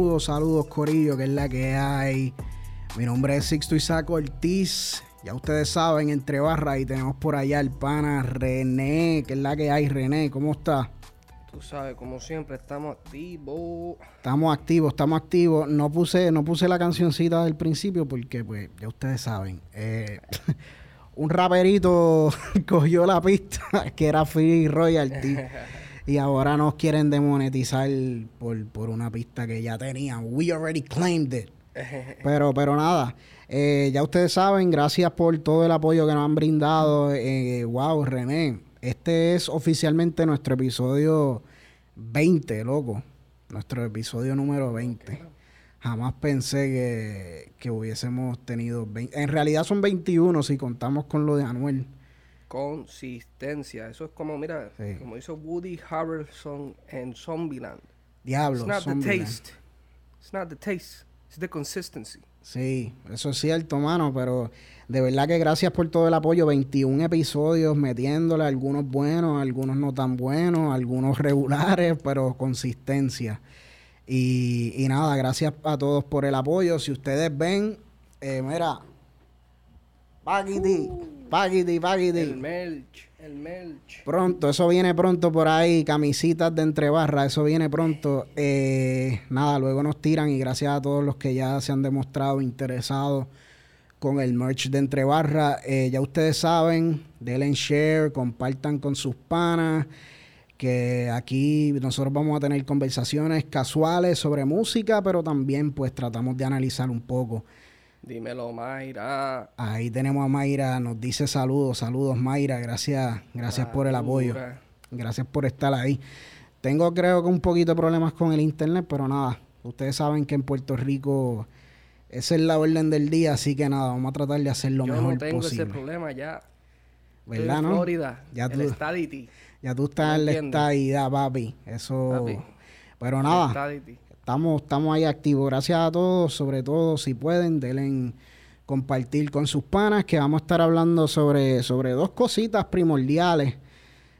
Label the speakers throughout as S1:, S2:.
S1: Saludos, saludos, Corillo, que es la que hay. Mi nombre es Sixto Isaac Ortiz. Ya ustedes saben, entre barras, y tenemos por allá el pana René, que es la que hay. René, ¿cómo está?
S2: Tú sabes, como siempre, estamos activos.
S1: Estamos activos, estamos activos. No puse, no puse la cancioncita del principio porque, pues, ya ustedes saben. Eh, un raperito cogió la pista que era Free Royalty. Y ahora nos quieren demonetizar por, por una pista que ya tenían. We already claimed it. Pero, pero nada, eh, ya ustedes saben, gracias por todo el apoyo que nos han brindado. Eh, wow, René, este es oficialmente nuestro episodio 20, loco. Nuestro episodio número 20. Jamás pensé que, hubiésemos tenido 20. En realidad son 21 si contamos con lo de Anuel.
S2: Consistencia. Eso es como, mira, como hizo Woody Harrelson en Zombieland.
S1: Diablo.
S2: It's not the taste. It's not the taste. It's the consistency.
S1: Sí, eso es cierto, mano, pero de verdad que gracias por todo el apoyo. 21 episodios metiéndole, algunos buenos, algunos no tan buenos, algunos regulares, pero consistencia. Y, y nada, gracias a todos por el apoyo. Si ustedes ven, eh, mira, Paquiti, Paquiti, Paquiti.
S2: El Melch. El Melch.
S1: Pronto, eso viene pronto por ahí. Camisitas de entre barras, eso viene pronto. Eh, nada, luego nos tiran y gracias a todos los que ya se han demostrado interesados con el merch de entre barras. Eh, ya ustedes saben, denle share, compartan con sus panas. Que aquí nosotros vamos a tener conversaciones casuales sobre música, pero también pues tratamos de analizar un poco
S2: Dímelo, Mayra.
S1: Ahí tenemos a Mayra, nos dice saludos, saludos Mayra, gracias, gracias por el apoyo. Gracias por estar ahí. Tengo creo que un poquito de problemas con el internet, pero nada, ustedes saben que en Puerto Rico esa es la orden del día, así que nada, vamos a tratar de hacer lo mejor posible. Yo no tengo ese
S2: problema ya.
S1: ¿Verdad,
S2: en
S1: no?
S2: Florida,
S1: ya
S2: tú, el
S1: Ya tú estás en la estadidad, papi. Eso... Pero nada, estamos, estamos ahí activos. Gracias a todos, sobre todo si pueden, denle compartir con sus panas, que vamos a estar hablando sobre, sobre dos cositas primordiales.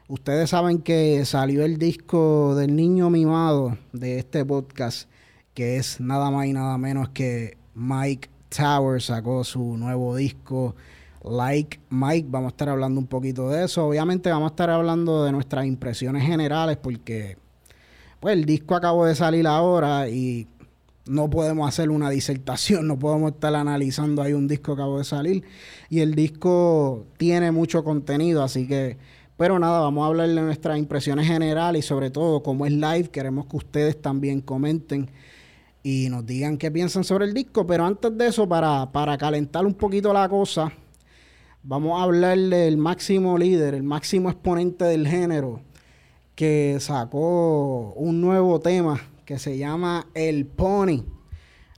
S1: Ustedes saben que salió el disco del niño mimado de este podcast, que es nada más y nada menos que Mike Tower sacó su nuevo disco. Like Mike, vamos a estar hablando un poquito de eso. Obviamente vamos a estar hablando de nuestras impresiones generales porque pues el disco acabó de salir ahora y no podemos hacer una disertación, no podemos estar analizando ahí un disco que acabó de salir. Y el disco tiene mucho contenido, así que, pero nada, vamos a hablar de nuestras impresiones generales y sobre todo, como es live, queremos que ustedes también comenten y nos digan qué piensan sobre el disco. Pero antes de eso, para, para calentar un poquito la cosa, vamos a hablar del máximo líder, el máximo exponente del género que sacó un nuevo tema que se llama El Pony.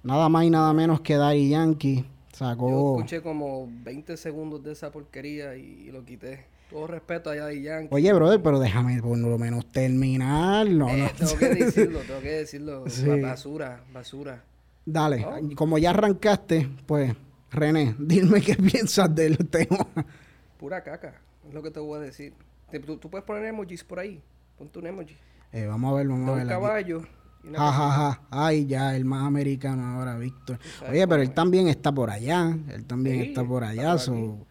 S1: Nada más y nada menos que Daddy Yankee. Sacó...
S2: Yo escuché como 20 segundos de esa porquería y, lo quité. Todo respeto a Daddy Yankee.
S1: Oye, brother, pero déjame por lo menos terminar. No,
S2: eh, Tengo que decirlo, tengo que decirlo. Basura, basura.
S1: Dale, como ya arrancaste, pues, René, dime qué piensas del tema.
S2: Pura caca, es lo que te voy a decir. ¿Tú, tú puedes poner emojis por ahí? Ponte un emoji.
S1: Eh, vamos a ver, vamos a ver.
S2: Un caballo.
S1: Ja, Ay, ya, el más americano ahora, Víctor. Oye, pero él también está por allá. Él también está por allá. So,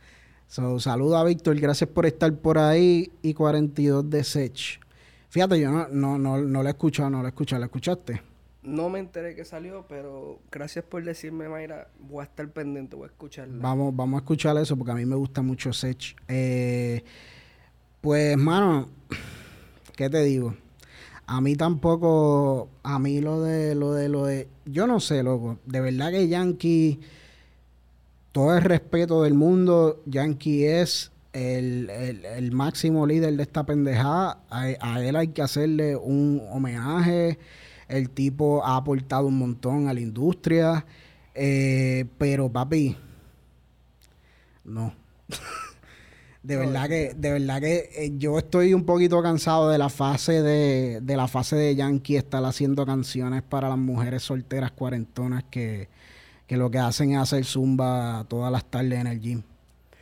S1: so, saludo a Víctor. Gracias por estar por ahí. Y 42 de Sech. Fíjate, yo no, no, no, no lo he escuchado, no lo he escuchado. ¿Lo escuchaste?
S2: No me enteré que salió, pero gracias por decirme, Mayra. Voy a estar pendiente, voy a escucharla.
S1: Vamos, vamos a escuchar eso porque a mí me gusta mucho Sech. Eh, pues, mano ¿qué te digo? A mí tampoco, a mí lo de, lo de, lo de, yo no sé, loco, de verdad que Yankee, todo el respeto del mundo, Yankee es el, máximo líder de esta pendejada, a, él hay que hacerle un homenaje, el tipo ha aportado un montón a la industria, eh, pero papi, no. De verdad que, de verdad que eh, yo estoy un poquito cansado de la fase de, de la fase de Yankee estar haciendo canciones para las mujeres solteras cuarentonas que, lo que hacen es hacer zumba todas las tardes en el gym.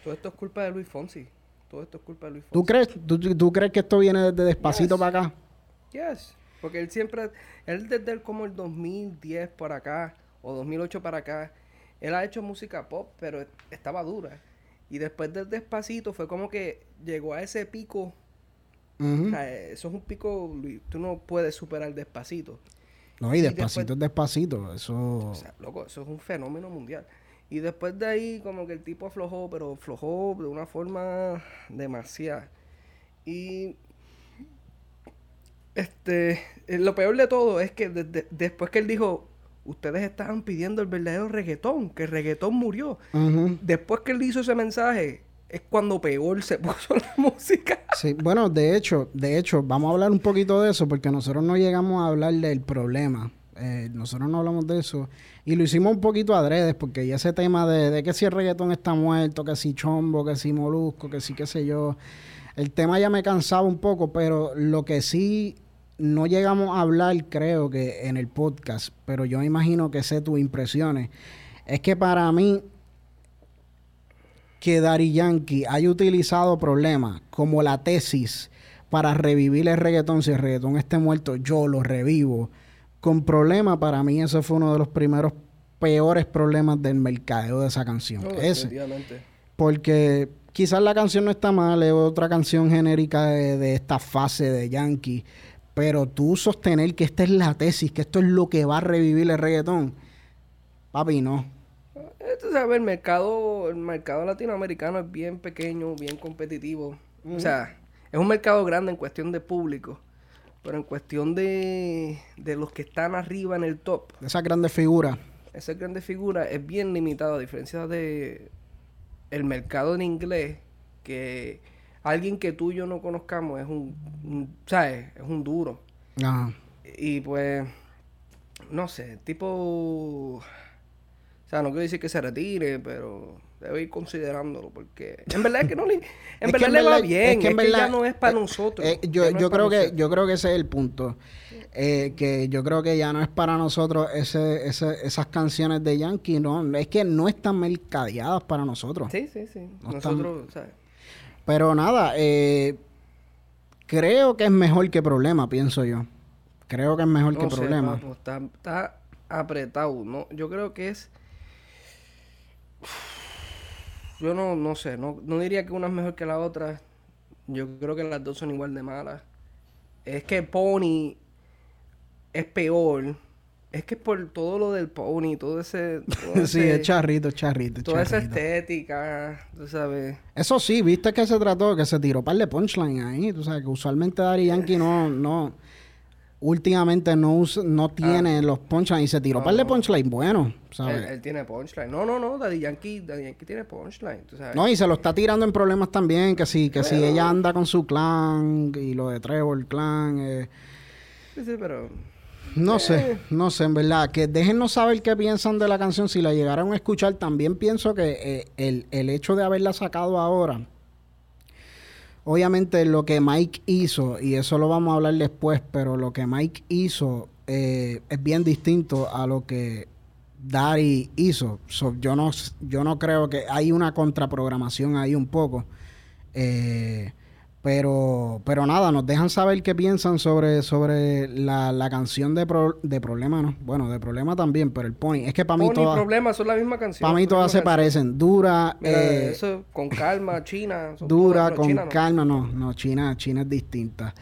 S2: Todo esto es culpa de Luis Fonsi. Todo esto es culpa de Luis Fonsi.
S1: ¿Tú crees, tú, crees que esto viene desde despacito para acá?
S2: Yes. Porque él siempre, él desde como el 2010 por acá, o 2008 para acá, él ha hecho música pop, pero estaba dura. Y después del despacito fue como que llegó a ese pico. o sea, eso es un pico, tú no puedes superar despacito.
S1: No, y despacito es despacito, eso...
S2: O sea, loco, eso es un fenómeno mundial. Y después de ahí, como que el tipo aflojó, pero aflojó de una forma demasiada. Y este, eh, lo peor de todo es que después que él dijo, ustedes estaban pidiendo el verdadero reggaetón, que el reggaetón murió. Después que él hizo ese mensaje, es cuando peor se puso la música.
S1: Sí, bueno, de hecho, de hecho, vamos a hablar un poquito de eso, porque nosotros no llegamos a hablar del problema. Eh, nosotros no hablamos de eso. Y lo hicimos un poquito adredes, porque ya ese tema de, de que si el reggaetón está muerto, que si chombo, que si molusco, que si qué sé yo. El tema ya me cansaba un poco, pero lo que sí no llegamos a hablar, creo que en el podcast, pero yo imagino que sé tus impresiones. Es que para mí, que Dari Yankee haya utilizado problemas como la tesis para revivir el reggaetón, si el reggaetón esté muerto, yo lo revivo. Con problemas, para mí, ese fue uno de los primeros peores problemas del mercadeo de esa canción. Ese. Porque quizás la canción no está mal, es otra canción genérica de, de esta fase de Yankee pero tú sostener que esta es la tesis, que esto es lo que va a revivir el reggaetón, papi, no.
S2: Tú sabes, el mercado, el mercado latinoamericano es bien pequeño, bien competitivo. O sea, es un mercado grande en cuestión de público. Pero en cuestión de, de los que están arriba en el top.
S1: Esas grandes figuras.
S2: Esas grandes figuras es bien limitado, a diferencia de el mercado en inglés, que alguien que tú y yo no conozcamos es un, ¿sabes? Es un duro. Ajá. Y pues, no sé, tipo... O sea, no quiero decir que se retire, pero debe ir considerándolo porque en verdad es que no le, en verdad le va bien, es que, en verdad, ya no es para eh, nosotros.
S1: Eh, yo, yo creo que yo creo que ese es el punto. Eh, que yo creo que ya no es para nosotros ese, ese, esas canciones de Yankee, no, es que no están mercadeadas para nosotros.
S2: Sí, sí, sí. nosotros, ¿sabes?
S1: Pero nada, eh, creo que es mejor que problema, pienso yo. Creo que es mejor que problema.
S2: está, apretado, ¿no? Yo creo que es... Yo no, no sé, no, no diría que una es mejor que la otra. Yo creo que las dos son igual de malas. Es que Pony es peor es que por todo lo del pony, todo ese...
S1: sí, es charrito, charrito.
S2: Toda esa estética, tú sabes.
S1: Eso sí, viste que se trató, que se tiró par de punchline ahí, tú sabes, que usualmente Daddy Yankee no, no, últimamente no no tiene ah. los punchlines y se tiró par de punchline bueno, ¿sabes?
S2: Él, tiene punchline. No, no, no, Daddy Yankee, Daddy Yankee tiene punchline, tú sabes.
S1: No, y se lo está tirando en problemas también, que si, que si ella anda con su clan y lo de Trevor Clan, eh.
S2: Sí, sí, pero...
S1: No sé, no sé, en verdad. Que déjenos saber qué piensan de la canción. Si la llegaron a escuchar, también pienso que eh, el, hecho de haberla sacado ahora, obviamente lo que Mike hizo, y eso lo vamos a hablar después, pero lo que Mike hizo eh, es bien distinto a lo que Dari hizo. yo, no, yo no creo que hay una contraprogramación ahí un poco. Eh, pero, pero nada, nos dejan saber qué piensan sobre, sobre la, la canción de, de Problema, ¿no? Bueno, de Problema también, pero el Pony. Es que para mí todas...
S2: Problema son la misma canción.
S1: Para mí todas se parecen. Dura...
S2: eh, eso con calma, China.
S1: Dura, con calma, no. no. China, China es distinta.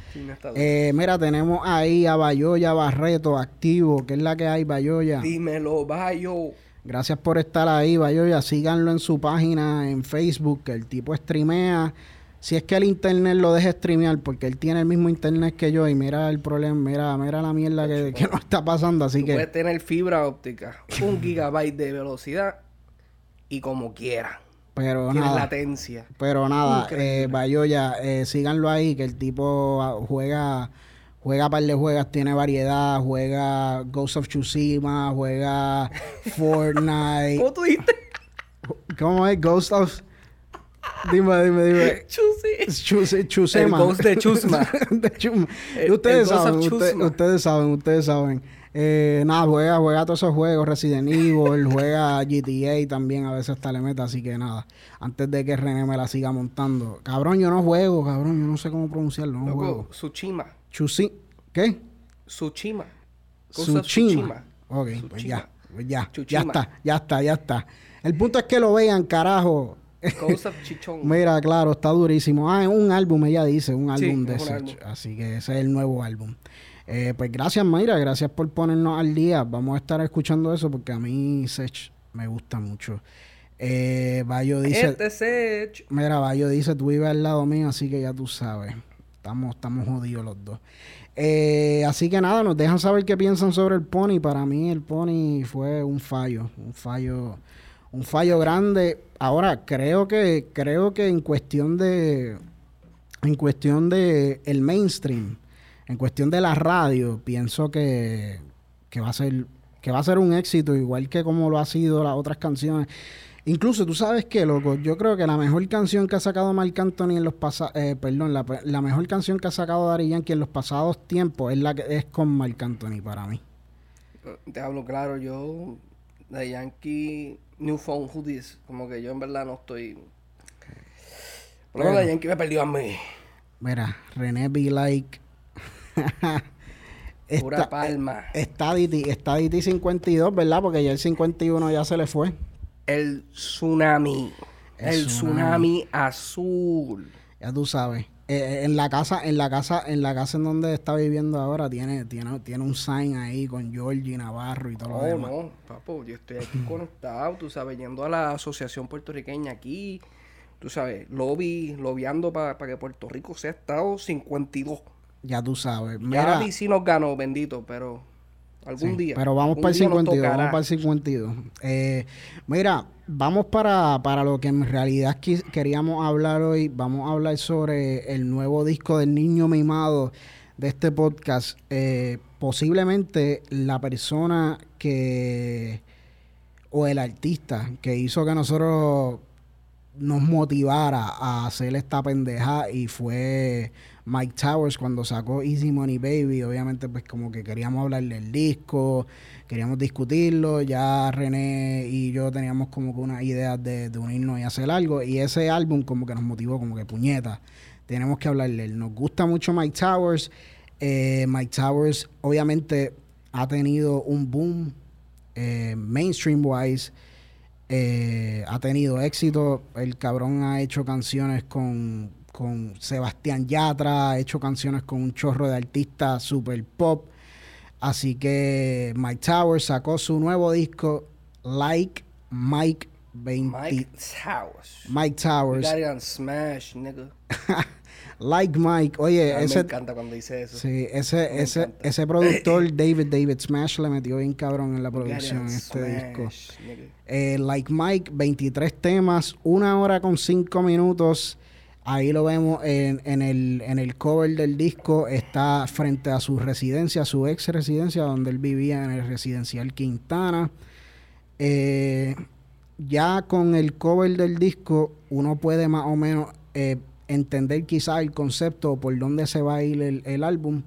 S1: eh, mira, tenemos ahí a Bayoya Barreto activo. ¿Qué es la que hay, Bayoya?
S2: Dímelo, Bayo.
S1: Gracias por estar ahí, Bayoya. Síganlo en su página en Facebook, que el tipo streamea si es que el internet lo deja streamear, porque él tiene el mismo internet que yo y mira el problema, mira, mira la mierda que, que nos está pasando, así que...
S2: Puedes tener fibra óptica, un gigabyte de velocidad y como quiera.
S1: Pero nada.
S2: latencia.
S1: Pero nada, eh, ya eh, síganlo ahí, que el tipo ah, juega juega par de juegas, tiene variedad, juega Ghost of Tsushima, juega Fortnite.
S2: ¿Cómo tú dijiste?
S1: ¿Cómo es? Ghost of Dime, dime, dime.
S2: Chusi.
S1: Chusi, Chusema.
S2: El ghost de Chusma.
S1: de Chusma. ustedes, saben, ustedes saben, ustedes saben. Eh, nada, juega, juega todos esos juegos, Resident Evil, juega GTA también, a veces hasta le meta, así que nada, antes de que René me la siga montando. Cabrón, yo no juego, cabrón, yo no sé cómo pronunciarlo, no juego.
S2: Tsushima.
S1: Chusi, ¿qué?
S2: Suchima.
S1: Suchima. Ok, pues ya. Pues ya. Ya está, ya está, ya está. El punto es que lo vean, carajo. Mira, claro, está durísimo. Ah, es un álbum, ella dice, un álbum de Sech. Así que ese es el nuevo álbum. Eh, pues gracias, Mayra, gracias por ponernos al día. Vamos a estar escuchando eso porque a mí Sech me gusta mucho. Eh, Bayo dice.
S2: Este Sech.
S1: Mira, Bayo dice, tú vives al lado mío, así que ya tú sabes. Estamos, estamos jodidos los dos. Eh, así que nada, nos dejan saber qué piensan sobre el Pony. Para mí el Pony fue un fallo, un fallo, un fallo grande. Ahora creo que, creo que en cuestión de, en cuestión de el mainstream, en cuestión de la radio, pienso que, que va a ser, que va a ser un éxito igual que como lo ha sido las otras canciones. Incluso, tú sabes qué, loco, yo creo que la mejor canción que ha sacado Marc Anthony en los pasados, eh, perdón, la, mejor canción que ha sacado Dari Yankee en los pasados tiempos es la que es con Marc Anthony para mí.
S2: Te hablo claro, yo, de Yankee, New Phone Hoodies, como que yo en verdad no estoy... Por lo menos Yankee me perdió a mí.
S1: Mira, René Be Like...
S2: Pura palma.
S1: Está DT, está DT 52, ¿verdad? Porque ya el 51 ya se le fue
S2: el tsunami. El, tsunami. azul.
S1: Ya tú sabes. Eh, eh, en la casa, en la casa, en la casa en donde está viviendo ahora tiene, tiene, tiene un sign ahí con Georgie Navarro y todo lo demás.
S2: No, papo, yo estoy aquí conectado, tú sabes, yendo a la asociación puertorriqueña aquí, tú sabes, lobby, lobbyando para que Puerto Rico sea estado 52.
S1: Ya tú sabes.
S2: Mira, ya sí nos ganó, bendito, pero algún día.
S1: Pero vamos para el 52, vamos para el 52. Eh, mira, vamos para, para lo que en realidad queríamos hablar hoy. Vamos a hablar sobre el nuevo disco del niño mimado de este podcast. Eh, posiblemente la persona que o el artista que hizo que nosotros nos motivara a hacer esta pendeja y fue Mike Towers cuando sacó Easy Money Baby, obviamente pues como que queríamos hablar del disco, queríamos discutirlo, ya René y yo teníamos como que una idea de, unirnos y hacer algo y ese álbum como que nos motivó como que puñeta, tenemos que hablarle. Nos gusta mucho Mike Towers, eh, Mike Towers obviamente ha tenido un boom eh, mainstream wise. Eh, ha tenido éxito. El cabrón ha hecho canciones con con Sebastián Yatra, ha hecho canciones con un chorro de artistas super pop. Así que Mike Towers sacó su nuevo disco, Like Mike 20.
S2: Mike Towers.
S1: Mike Towers.
S2: Smash, nigga.
S1: like Mike. Oye, ese.
S2: Me encanta cuando dice eso.
S1: Sí, ese, ese, ese productor, David David Smash, le metió bien cabrón en la producción este disco. Eh, like Mike, 23 temas, una hora con 5 minutos. Ahí lo vemos en, el, cover del disco. Está frente a su residencia, su ex residencia, donde él vivía en el residencial Quintana. Eh, ya con el cover del disco, uno puede más o menos eh, entender quizás el concepto o por dónde se va a ir el, el álbum.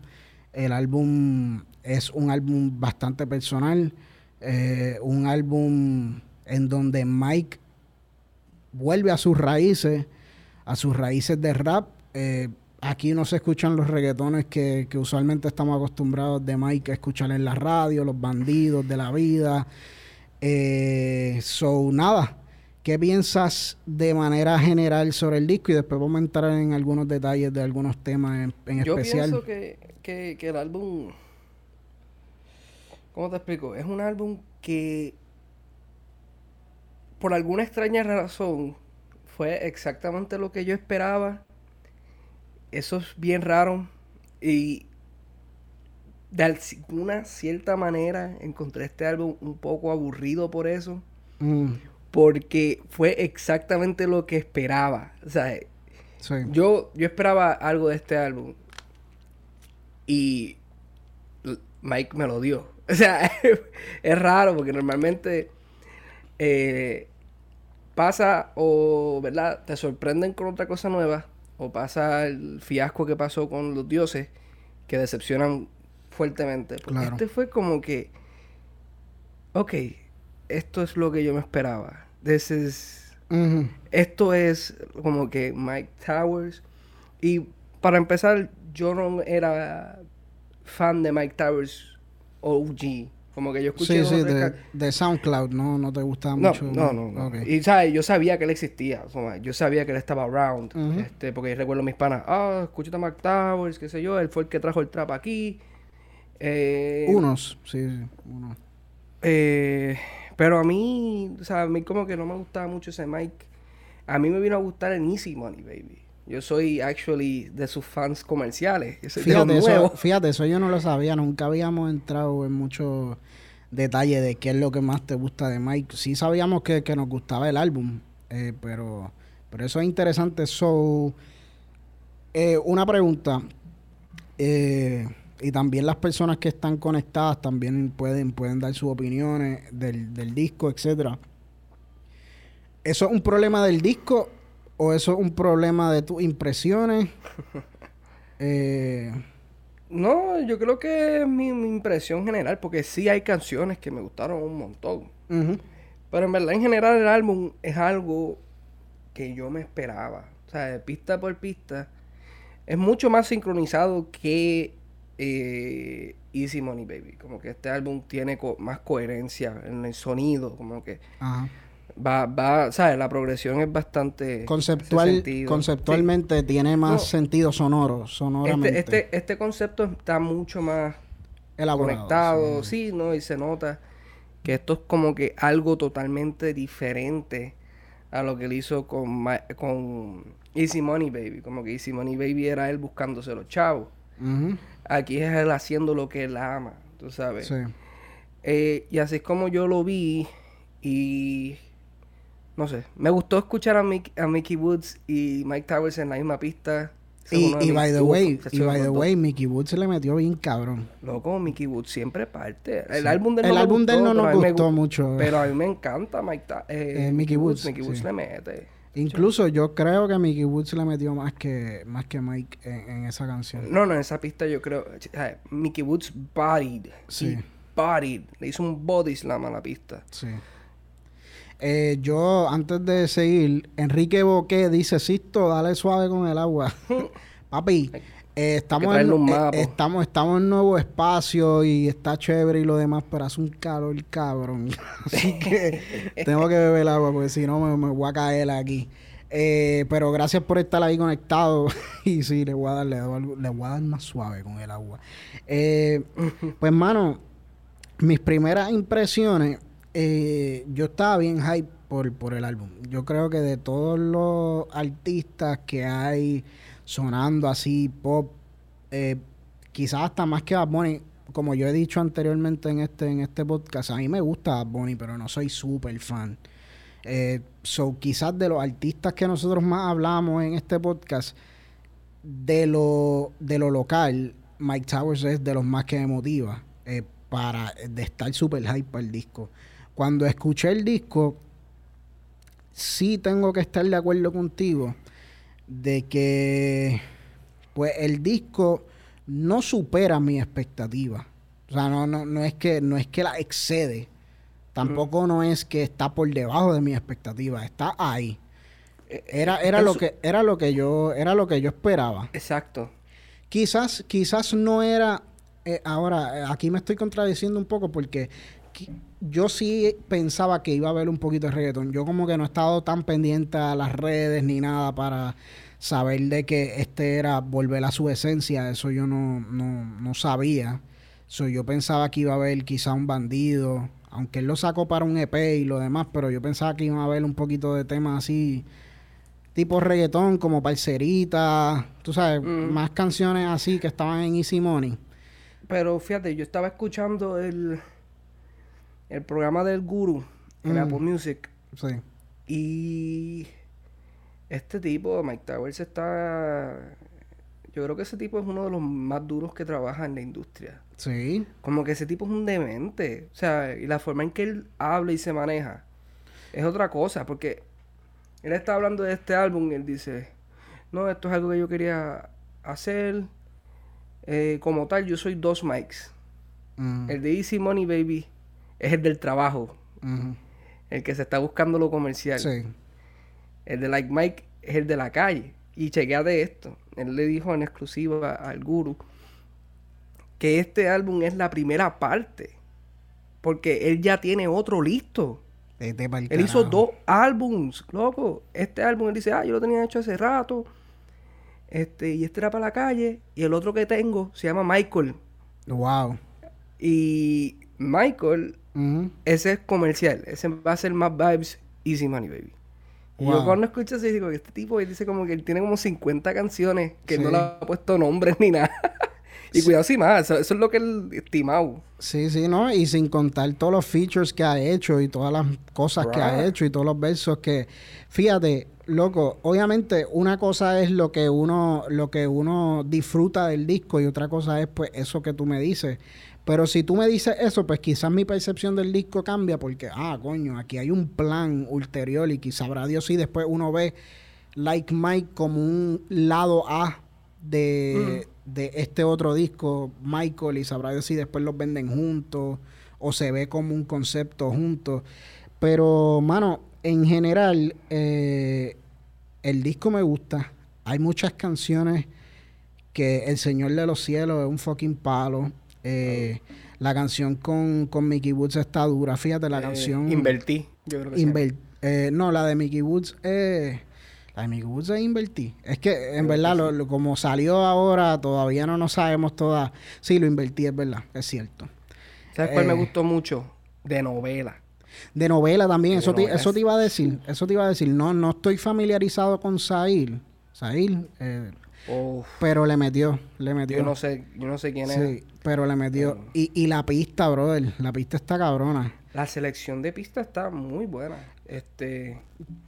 S1: El álbum es un álbum bastante personal, eh, un álbum en donde Mike vuelve a sus raíces a sus raíces de rap. Eh, aquí no se escuchan los reggaetones que, usualmente estamos acostumbrados de Mike a escuchar en la radio, los bandidos de la vida. Eh, so, nada. ¿Qué piensas de manera general sobre el disco? Y después vamos a entrar en algunos detalles de algunos temas en, especial.
S2: Yo pienso que, que el álbum... ¿Cómo te explico? Es un álbum que por alguna extraña razón fue exactamente lo que yo esperaba. Eso es bien raro. Y de alguna cierta manera encontré este álbum un poco aburrido por eso. Mm. Porque fue exactamente lo que esperaba. O sea, yo, yo esperaba algo de este álbum. Y Mike me lo dio. O sea, es raro porque normalmente eh, pasa o, ¿verdad? Te sorprenden con otra cosa nueva o pasa el fiasco que pasó con los dioses que decepcionan fuertemente. Porque este fue como que, ok, esto es lo que yo me esperaba. This is, Esto es como que Mike Towers. Y para empezar, yo no era fan de Mike Towers OG. Como que yo escuché...
S1: Sí, sí, de, SoundCloud, ¿no? No te gustaba mucho.
S2: No, no, no. Y, ¿sabes? Yo sabía que él existía. yo sabía que él estaba around. este, porque recuerdo a mis panas, ah, escuché a Mike Towers, qué sé yo. Él fue el que trajo el trap aquí.
S1: Eh, unos, sí, sí, unos.
S2: Eh, pero a mí, o sea, a mí como que no me gustaba mucho ese Mike. A mí me vino a gustar el Easy Money, baby. Yo soy actually de sus fans comerciales.
S1: fíjate, eso, fíjate, eso yo no lo sabía. Nunca habíamos entrado en mucho detalle de qué es lo que más te gusta de Mike. Sí sabíamos que, nos gustaba el álbum, eh, pero, pero eso es interesante. So, eh, una pregunta. Eh, y también las personas que están conectadas también pueden, pueden dar sus opiniones del, del disco, etcétera. ¿Eso es un problema del disco ¿O eso es un problema de tus impresiones?
S2: eh... No, yo creo que es mi, impresión general, porque sí hay canciones que me gustaron un montón. Pero en verdad, en general, el álbum es algo que yo me esperaba. O sea, de pista por pista. Es mucho más sincronizado que eh, Easy Money Baby. Como que este álbum tiene más coherencia en el sonido. Como que. Ajá va, va, ¿sabes? La progresión es bastante
S1: conceptual, conceptualmente tiene más sentido sonoro, sonoramente.
S2: Este, este, este, concepto está mucho más elaborado, conectado, sí. ¿no? Y se nota que esto es como que algo totalmente diferente a lo que él hizo con, con Easy Money Baby. Como que Easy Money Baby era él buscándose los chavos. Aquí es él haciendo lo que él ama, tú sabes. Sí. Eh, y así es como yo lo vi y no sé, me gustó escuchar a, a Mickey Woods y Mike Towers en la misma pista.
S1: Y, by the way, y by the way, Mickey Woods se le metió bien cabrón.
S2: Loco, Mickey Woods siempre parte. El álbum de
S1: él,
S2: el
S1: no, álbum de él no nos gustó mucho.
S2: Pero a mí me encanta Mike
S1: eh, eh, Mickey Woods.
S2: Mickey Woods le mete.
S1: Incluso yo creo que Mickey Woods le metió más que más que Mike en, esa canción.
S2: No, no, en esa pista yo creo. Mickey Woods bodied. Sí. bodied. Le hizo un body slam a la pista.
S1: Sí. Eh, yo, antes de seguir, Enrique Boqué dice, Sisto, dale suave con el agua. Papi, eh, estamos, en, eh, estamos, estamos en nuevo espacio y está chévere y lo demás, pero hace un calor cabrón. Así que tengo que beber el agua porque si no me, voy a caer aquí. pero gracias por estar ahí conectado. y sí, le voy a dar, le, voy a dar más suave con el agua. pues, mano, mis primeras impresiones eh, yo estaba bien hype por, por el álbum. Yo creo que de todos los artistas que hay sonando así pop, eh, quizás hasta más que Bad Bunny, como yo he dicho anteriormente en este, en este podcast, a mí me gusta Bad Bunny, pero no soy súper fan. Eh, so, quizás de los artistas que nosotros más hablamos en este podcast, de lo, de lo local, Mike Towers es de los más que me motiva eh, para de estar súper hype para el disco. Cuando escuché el disco, sí tengo que estar de acuerdo contigo de que pues el disco no supera mi expectativa. O sea, no, no, no es que no es que la excede. Tampoco no es que está por debajo de mi expectativa, está ahí. Eh, era, era lo que era lo que yo era lo que yo esperaba.
S2: Exacto.
S1: Quizás quizás no era eh, ahora aquí me estoy contradiciendo un poco porque yo sí pensaba que iba a haber un poquito de reggaetón. Yo como que no he estado tan pendiente a las redes ni nada para saber de que este era volver a su esencia. Eso yo no, no, no sabía. So, yo pensaba que iba a haber quizá un bandido, aunque él lo sacó para un EP y lo demás, pero yo pensaba que iba a haber un poquito de temas así, tipo reggaetón, como parcerita, tú sabes, mm. más canciones así que estaban en Easy Money.
S2: Pero fíjate, yo estaba escuchando el el programa del Guru en mm. Apple Music. Sí. Y este tipo, Mike Towers, está. Yo creo que ese tipo es uno de los más duros que trabaja en la industria.
S1: Sí.
S2: Como que ese tipo es un demente. O sea, y la forma en que él habla y se maneja es otra cosa. Porque él está hablando de este álbum y él dice: No, esto es algo que yo quería hacer. Eh, como tal, yo soy dos mics. Mm. El de Easy Money Baby es el del trabajo. El que se está buscando lo comercial. Sí. El de Like Mike es el de la calle. Y chequeate esto. Él le dijo en exclusiva al guru que este álbum es la primera parte. Porque él ya tiene otro listo. él hizo dos álbums, loco. Este álbum él dice, ah, yo lo tenía hecho hace rato. Este, y este era para la calle. Y el otro que tengo se llama Michael.
S1: Wow.
S2: Y Michael, ese es comercial. Ese va a ser más vibes Easy Money Baby. Y yo cuando escucho así digo, este tipo dice como que él tiene como 50 canciones que no le ha puesto nombres ni nada. y cuidado sin más, eso, es lo que él estimado.
S1: Sí, sí, ¿no? Y sin contar todos los features que ha hecho y todas las cosas que ha hecho y todos los versos que... Fíjate, loco, obviamente una cosa es lo que uno, lo que uno disfruta del disco y otra cosa es pues eso que tú me dices. Pero si tú me dices eso, pues quizás mi percepción del disco cambia porque, ah, coño, aquí hay un plan ulterior y quizás habrá Dios si después uno ve Like Mike como un lado A de, mm. de este otro disco, Michael, y sabrá Dios si después los venden juntos o se ve como un concepto juntos. Pero, mano, en general, eh, el disco me gusta. Hay muchas canciones que El Señor de los Cielos es un fucking palo. Eh, la canción con, con, Mickey Woods está dura. Fíjate, la eh, canción.
S2: Invertí, yo creo que
S1: eh, No, la de Mickey Woods es. la de Mickey Woods es invertí. Es que, en verdad, lo, como salió ahora, todavía no nos sabemos todas. Sí, lo invertí, es verdad, es cierto.
S2: ¿Sabes cuál me gustó mucho? De novela.
S1: De novela también, eso, te, eso te iba a decir. Eso te iba a decir. No, no estoy familiarizado con Sail. Sail, eh, pero le metió, le metió.
S2: Yo no sé, yo no sé quién es.
S1: pero le metió. Y, y la pista, brother, la pista está cabrona.
S2: La selección de pista está muy buena. Este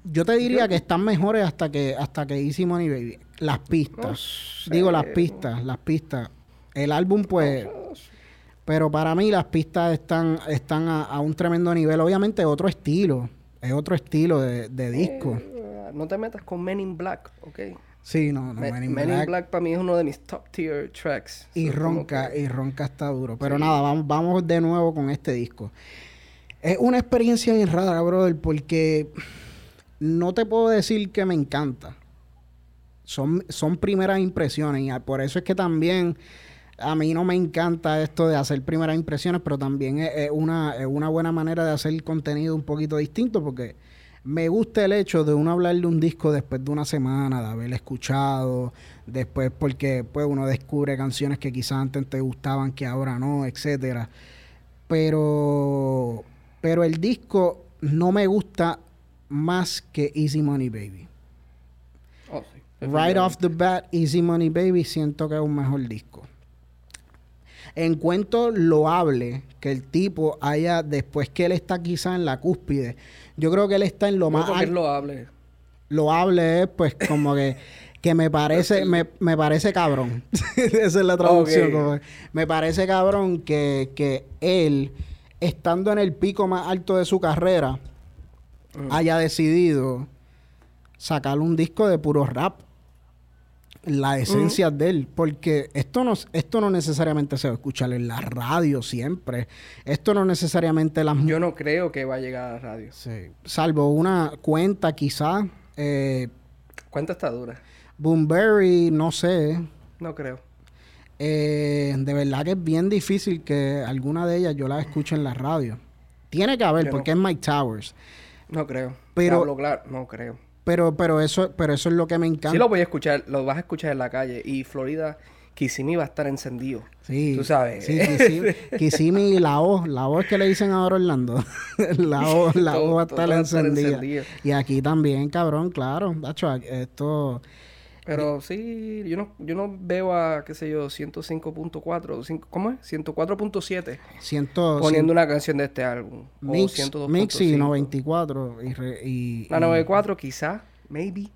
S1: yo te diría que están mejores hasta que hasta que Easy Money Baby. Las pistas. Digo las pistas, las pistas. El álbum pues pero para mí las pistas están están a, un tremendo nivel, obviamente otro estilo, es otro estilo de, disco.
S2: Eh, no te metas con Men in Black, ¿ok?
S1: Sí, no, no.
S2: Men, in, Black. para mí es uno de mis top tier tracks.
S1: Y ronca, y ronca está duro. Pero nada, vamos, vamos de nuevo con este disco. Es una experiencia bien rara, brother, porque no te puedo decir que me encanta. Son, son primeras impresiones y por eso es que también a mí no me encanta esto de hacer primeras impresiones, pero también es, una, es una buena manera de hacer contenido un poquito distinto porque me gusta el hecho de uno hablar de un disco después de una semana, de haber escuchado, después porque pues uno descubre canciones que quizás antes te gustaban que ahora no, etcétera. Pero pero el disco no me gusta más que Easy Money Baby. Oh, right off the bat, Easy Money Baby siento que es un mejor disco. Encuentro loable que el tipo haya, después que él está quizá en la cúspide, yo creo que él está en lo más...
S2: Porque lo hable.
S1: Lo hable es pues como que... que me parece, me, me parece cabrón. Esa es la traducción. me parece cabrón que, que él, estando en el pico más alto de su carrera, mm. haya decidido sacar un disco de puro rap la esencia de él, porque esto no, esto no necesariamente se va a escuchar en la radio siempre, esto no necesariamente las...
S2: Yo no creo que va a llegar a la radio.
S1: Sí, salvo una cuenta quizá. Eh,
S2: ¿Cuánta está dura?
S1: Boomberry, no sé.
S2: No creo.
S1: Eh, de verdad que es bien difícil que alguna de ellas yo la escuche en la radio. Tiene que haber, porque es Mike Towers.
S2: No creo. Pero... claro, no creo.
S1: Pero, pero eso, pero eso es lo que me encanta.
S2: Sí lo voy a escuchar, lo vas a escuchar en la calle. Y Florida, Kissimmee va a estar encendido. Sí. Tú sabes.
S1: Sí, Kissimmee, y la O. La O es que le dicen ahora Orlando. la O, la o va a estar, encendida. Y aquí también, cabrón, claro. esto...
S2: Pero sí, yo no, yo no veo a, qué sé yo, 105.4, ¿cómo es? 104.7. Poniendo una canción de este álbum.
S1: Mix, Mix y 94. Y,
S2: la 94 quizá, maybe.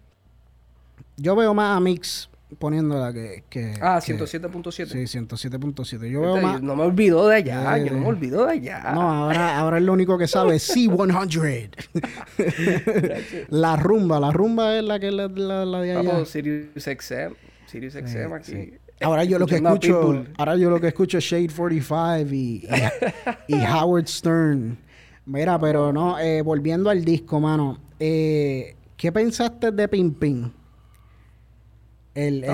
S1: Yo veo más a Mix poniéndola que... que
S2: ah, 107.7.
S1: Sí, 107.7. Yo veo más...
S2: No me olvido de allá, yo no me olvido de allá.
S1: No, ahora, ahora es lo único que sabe C100. la rumba, la rumba es la que es la, la, de allá.
S2: Vamos, Sirius XM, Sirius XM aquí.
S1: Ahora yo lo que escucho, ahora yo lo que escucho es Shade 45 y, y, Howard Stern. Mira, pero no, eh, volviendo al disco, mano. Eh, ¿Qué pensaste de Pin Pin? El,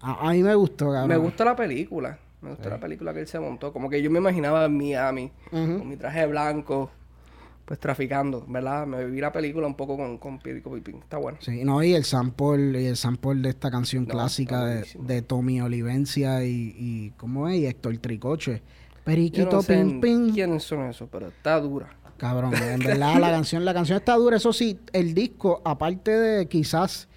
S1: ah, a, mí me gustó,
S2: Me gusta la película. Me gustó la película que él se montó. Como que yo me imaginaba en Miami, con mi traje blanco, pues traficando, ¿verdad? Me viví la película un poco con, con Pirico Pipín. Está bueno.
S1: Sí, no, y el sample, y el sample de esta canción clásica de, Tommy Olivencia y, y, ¿cómo es? Y Héctor Tricoche. Periquito
S2: Pim Pim. ¿Quiénes son esos? Pero está dura.
S1: Cabrón, en verdad la canción, la canción está dura. Eso sí, el disco, aparte de quizás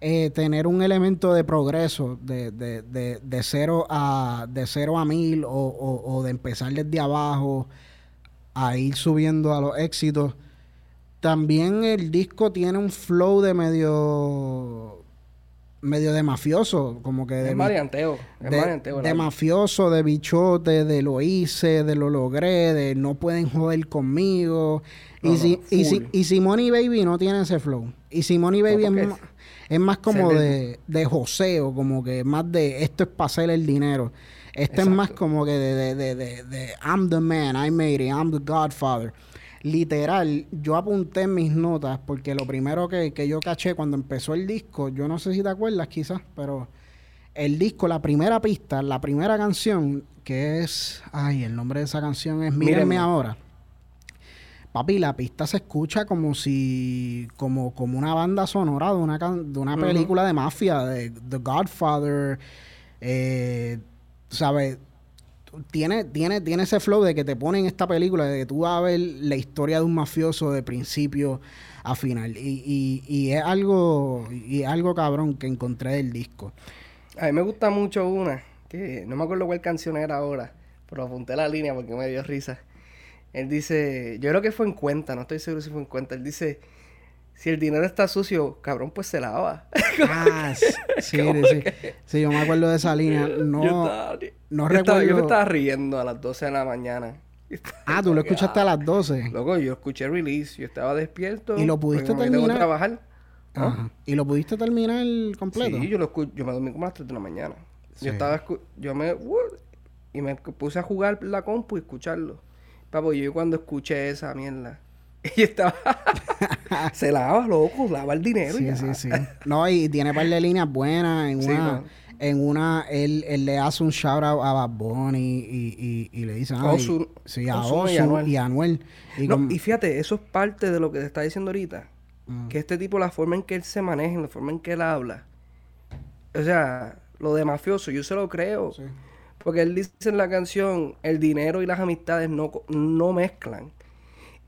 S1: eh, tener un elemento de progreso, de, de, de, de cero a de cero a mil o, o de empezar desde abajo a ir subiendo a los éxitos. También el disco tiene un flow de medio medio de mafioso, como que de,
S2: marianteo,
S1: de, de mafioso, de bichote, de lo hice, de lo logré, de no pueden joder conmigo. y, si, y, si, y Simone Baby no tiene ese flow. Y Simone Baby es, más, es, más como de, de joseo, como que más de esto es para hacer el dinero. Este es más como que de, de, de, de, I'm the man, I made it, I'm the godfather. Literal, yo apunté en mis notas porque lo primero que, que yo caché cuando empezó el disco, yo no sé si te acuerdas quizás, pero el disco, la primera pista, la primera canción, que es, ay, el nombre de esa canción es Mírenme ahora. Papi, la pista se escucha como si, como, como una banda sonora de una, de una película de mafia, de The Godfather, eh, ¿sabes? Tiene, tiene, tiene ese flow de que te ponen esta película, de que tú vas a ver la historia de un mafioso de principio a final. Y, y, es algo, y algo cabrón que encontré del disco.
S2: A mí me gusta mucho una, que no me acuerdo cuál canción era ahora, pero apunté la línea porque me dio risa. Él dice, yo creo que fue en cuenta, no estoy seguro si fue en cuenta. Él dice, si el dinero está sucio, cabrón, pues se lava. Ah,
S1: sí, sí, sí. yo me acuerdo de esa línea. No, no
S2: recuerdo. yo me estaba riendo a las 12 de la mañana.
S1: Ah, tú lo escuchaste a las 12.
S2: Luego yo escuché release, yo estaba despierto.
S1: ¿Y lo pudiste terminar? Tengo trabajar. Ajá. ¿Y lo pudiste terminar completo?
S2: Sí, yo lo escuché, yo me dormí como a las 3 de la mañana. Yo estaba, yo me, y me puse a jugar la compu y escucharlo. Papo, yo cuando escuché esa mierda, Y estaba. se lava, loco, lava el dinero.
S1: Sí, sí, sí. No, y tiene un par de líneas buenas. En una, en una él, él, le hace un shout out a Bad Bunny y, y, y le dice. Ah, sí, a Osu, y Anuel.
S2: Y, fíjate, eso es parte de lo que te está diciendo ahorita. Mm. Que este tipo, la forma en que él se maneja, la forma en que él habla. O sea, lo de mafioso, yo se lo creo. Porque él dice en la canción: el dinero y las amistades no, no mezclan.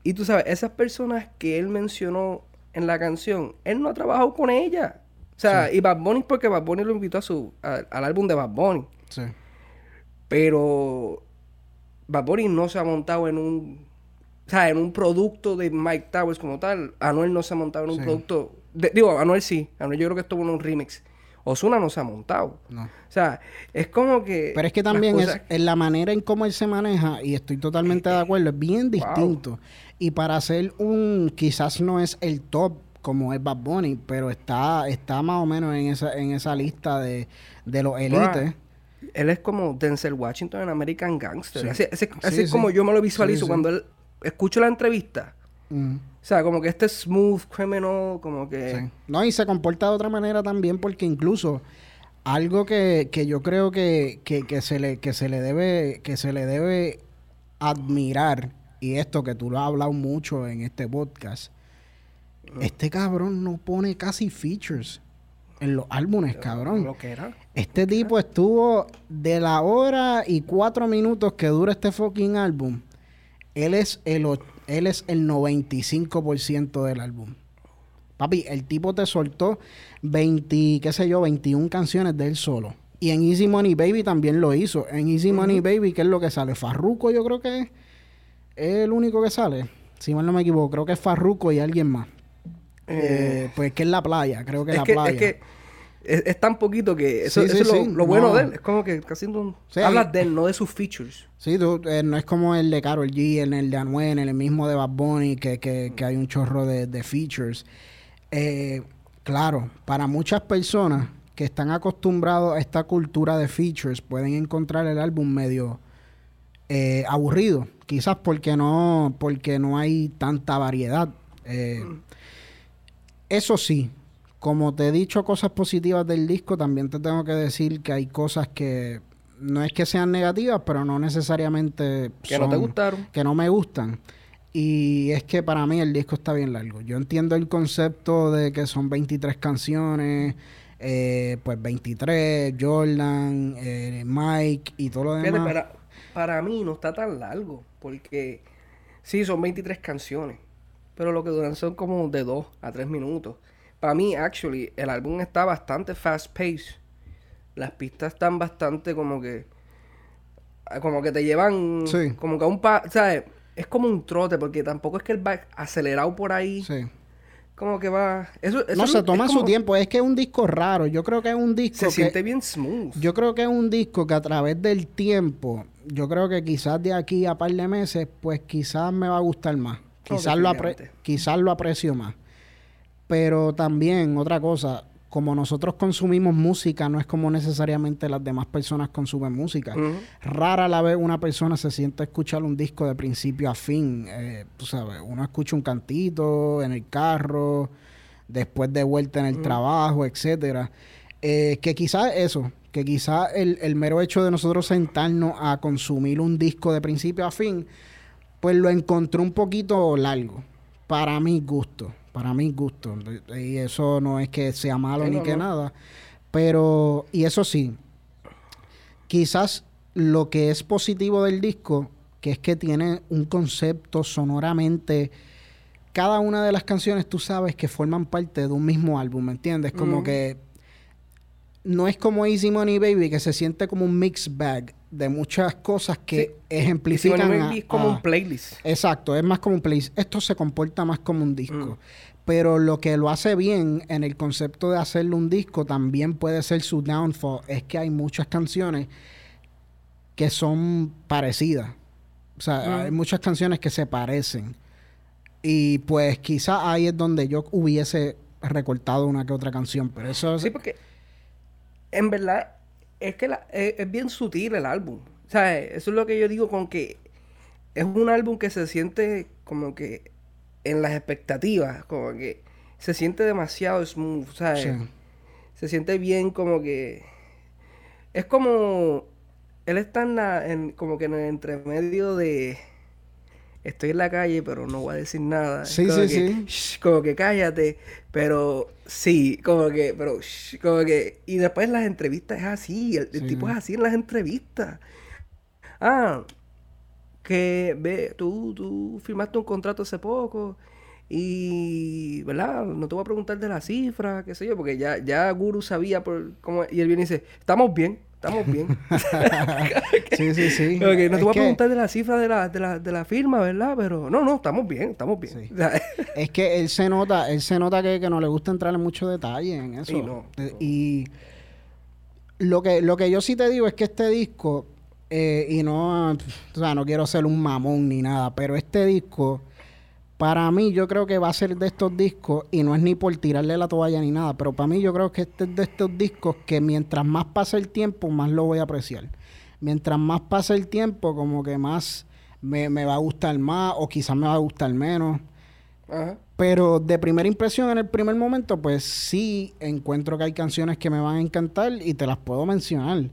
S2: Y tú sabes, esas personas que él mencionó en la canción, él no ha trabajado con ella. O sea, y Bad Bunny porque Bad Bunny lo invitó a su, al álbum de Bad Bunny. Sí. Pero Bad Bunny no se ha montado en un, o sea, en un producto de Mike Towers como tal. Anuel no se ha montado en un producto, digo, Anuel sí. Anuel yo creo que estuvo en un remix. Osuna no se ha montado. No. O sea, es como que.
S1: Pero es que también es, en la manera en cómo él se maneja, y estoy totalmente de acuerdo, es bien distinto. Y para hacer un, quizás no es el top como es Bad Bunny, pero está, está más o menos en esa, en esa lista de, de los élites.
S2: Él es como Denzel Washington en American Gangster. Así, es como yo me lo visualizo cuando él escucho la entrevista. Mm. O sea, como que este smooth criminal, como que...
S1: No, y se comporta de otra manera también porque incluso algo que, que yo creo que, que, que, se le, que se le debe, que se le debe admirar y esto que tú lo has hablado mucho en este podcast, este cabrón no pone casi features en los álbumes, cabrón.
S2: Lo que era.
S1: Este tipo estuvo de la hora y cuatro minutos que dura este fucking álbum. Él es el, él es el 95% del álbum. Papi, el tipo te soltó 20, qué sé yo, 21 canciones de él solo. Y en Easy Money Baby también lo hizo. En Easy Money Baby, ¿qué es lo que sale? Farruko, yo creo que es el único que sale. Si mal no me equivoco, creo que es Farruco y alguien más. Eh, pues que es la playa, creo que es la playa.
S2: Es que es, tan poquito que eso, es lo, bueno de él. Es como que casi no, hablas de él, no de sus features.
S1: Sí, tú, eh, no es como el de Carol G, en el de Anuel, en el mismo de Bad Bunny, que, que, que hay un chorro de, de features. Eh, claro, para muchas personas que están acostumbrados a esta cultura de features, pueden encontrar el álbum medio aburrido quizás porque no, porque no hay tanta variedad. Eh, eso sí, como te he dicho cosas positivas del disco, también te tengo que decir que hay cosas que no es que sean negativas, pero no necesariamente
S2: que no te gustaron,
S1: que no me gustan. Y es que para mí el disco está bien largo. Yo entiendo el concepto de que son 23 canciones, eh, pues 23, Jordan, eh, Mike y todo lo demás.
S2: para, para mí no está tan largo, porque sí, son 23 canciones, pero lo que duran son como de 2 a 3 minutos. Para mí, actually, el álbum está bastante fast paced. Las pistas están bastante como que. Como que te llevan. Como que a un. Pa ¿Sabes? Es como un trote, porque tampoco es que él va acelerado por ahí. Sí. Como que va. Eso,
S1: no, se toma su tiempo. Es que es un disco raro. Yo creo que es un disco.
S2: Se siente bien smooth.
S1: Yo creo que es un disco que a través del tiempo. Yo creo que quizás de aquí a par de meses, pues quizás me va a gustar más. Quizás, lo, quizás lo aprecio más. Pero también, otra cosa, como nosotros consumimos música, no es como necesariamente las demás personas consumen música. Rara la vez una persona se siente a escuchar un disco de principio a fin. Eh, tú sabes, uno escucha un cantito en el carro, después de vuelta en el trabajo, etcétera. Eh, que quizás eso, que quizás el, el mero hecho de nosotros sentarnos a consumir un disco de principio a fin, pues lo encontré un poquito largo, para mi gusto para mi gusto. Y eso no es que sea malo ni que nada. Pero, y eso sí, quizás lo que es positivo del disco, que es que tiene un concepto sonoramente. Cada una de las canciones tú sabes que forman parte de un mismo álbum, ¿me entiendes? Como que no es como Easy Money Baby, que se siente como un mix bag de muchas cosas que ejemplifican.
S2: es como un playlist.
S1: Exacto, es más como un playlist. Esto se comporta más como un disco. Mm. Pero lo que lo hace bien en el concepto de hacerle un disco también puede ser su downfall. Es que hay muchas canciones que son parecidas. O sea, mm. hay muchas canciones que se parecen. Y pues quizá ahí es donde yo hubiese recortado una que otra canción. Pero eso
S2: Sí, porque en verdad es que es, bien sutil el álbum. O sea, eso es lo que yo digo con que es un álbum que se siente como que en las expectativas, como que se siente demasiado smooth, ¿sabes? Se siente bien como que... Es como... Él está en, como que en el entremedio de... Estoy en la calle, pero no voy a decir nada.
S1: Sí, sí,
S2: sí. como que cállate. Pero sí, como que, pero como que. Y después las entrevistas es así. El, tipo es así en las entrevistas. Ah, que ve, tú, tú firmaste un contrato hace poco y, ¿verdad? No te voy a preguntar de la cifra, qué sé yo, porque ya, ya Guru sabía por cómo... Y él viene y dice, estamos bien, estamos bien.
S1: sí, sí, sí.
S2: no te voy a preguntar de la cifra de la, de, la, de la firma, ¿verdad? Pero no, no, estamos bien, estamos bien.
S1: es que él se nota, él se nota que, que no le gusta entrar en mucho detalle en eso. Y, lo que, lo que yo sí te digo es que este disco, eh, y no, o sea, no quiero ser un mamón ni nada, pero este disco, para mí yo creo que va a ser de estos discos, y no es ni por tirarle la toalla ni nada, pero para mí yo creo que este es de estos discos que mientras más pasa el tiempo, más lo voy a apreciar. Mientras más pasa el tiempo, como que más me, me va a gustar más, o quizás me va a gustar menos. Pero de primera impresión, en el primer momento, pues sí encuentro que hay canciones que me van a encantar y te las puedo mencionar.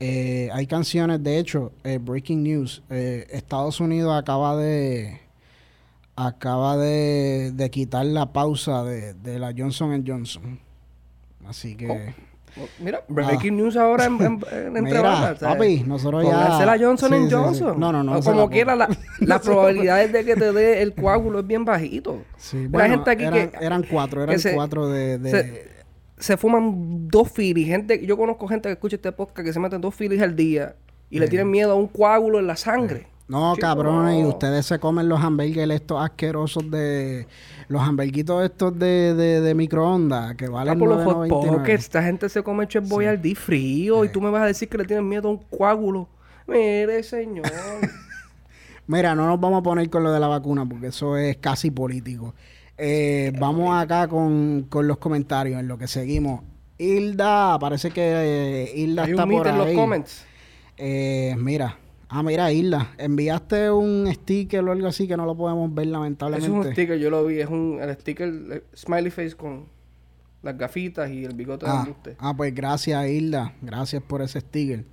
S1: Eh, hay canciones, de hecho, eh, Breaking News, eh, Estados Unidos acaba de acaba de, de quitar la pausa de, de la Johnson Johnson. Así que...
S2: Oh, oh, mira, Breaking News ahora en, en, entre
S1: Mira, papi, nosotros ya...
S2: la Johnson Johnson.
S1: No, no, no.
S2: como quiera, la, la probabilidad de que te dé el coágulo es bien bajito.
S1: Sí, bueno, gente aquí eran, que... Eran cuatro, eran cuatro de... de
S2: se fuman dos filis. Gente, yo conozco gente que escucha este podcast que se meten dos filis al día y le tienen miedo a un coágulo en la sangre.
S1: No, cabrón, y ustedes se comen los hamburgues estos asquerosos de... Los hamburguitos estos de, de, microondas que valen ah, por los
S2: esta gente se come chef al frío y tú me vas a decir que le tienen miedo a un coágulo. Mire, señor.
S1: Mira, no nos vamos a poner con lo de la vacuna porque eso es casi político. Eh, vamos acá con, los comentarios en lo que seguimos. Hilda, parece que eh, Hilda está por ahí. en los comments. Eh, mira, ah, mira, Hilda, enviaste un sticker o algo así que no lo podemos ver lamentablemente.
S2: Es un sticker, yo lo vi, es un el sticker smiley face con las gafitas y el bigote
S1: ah,
S2: de usted.
S1: Ah, pues gracias, Hilda. Gracias por ese sticker.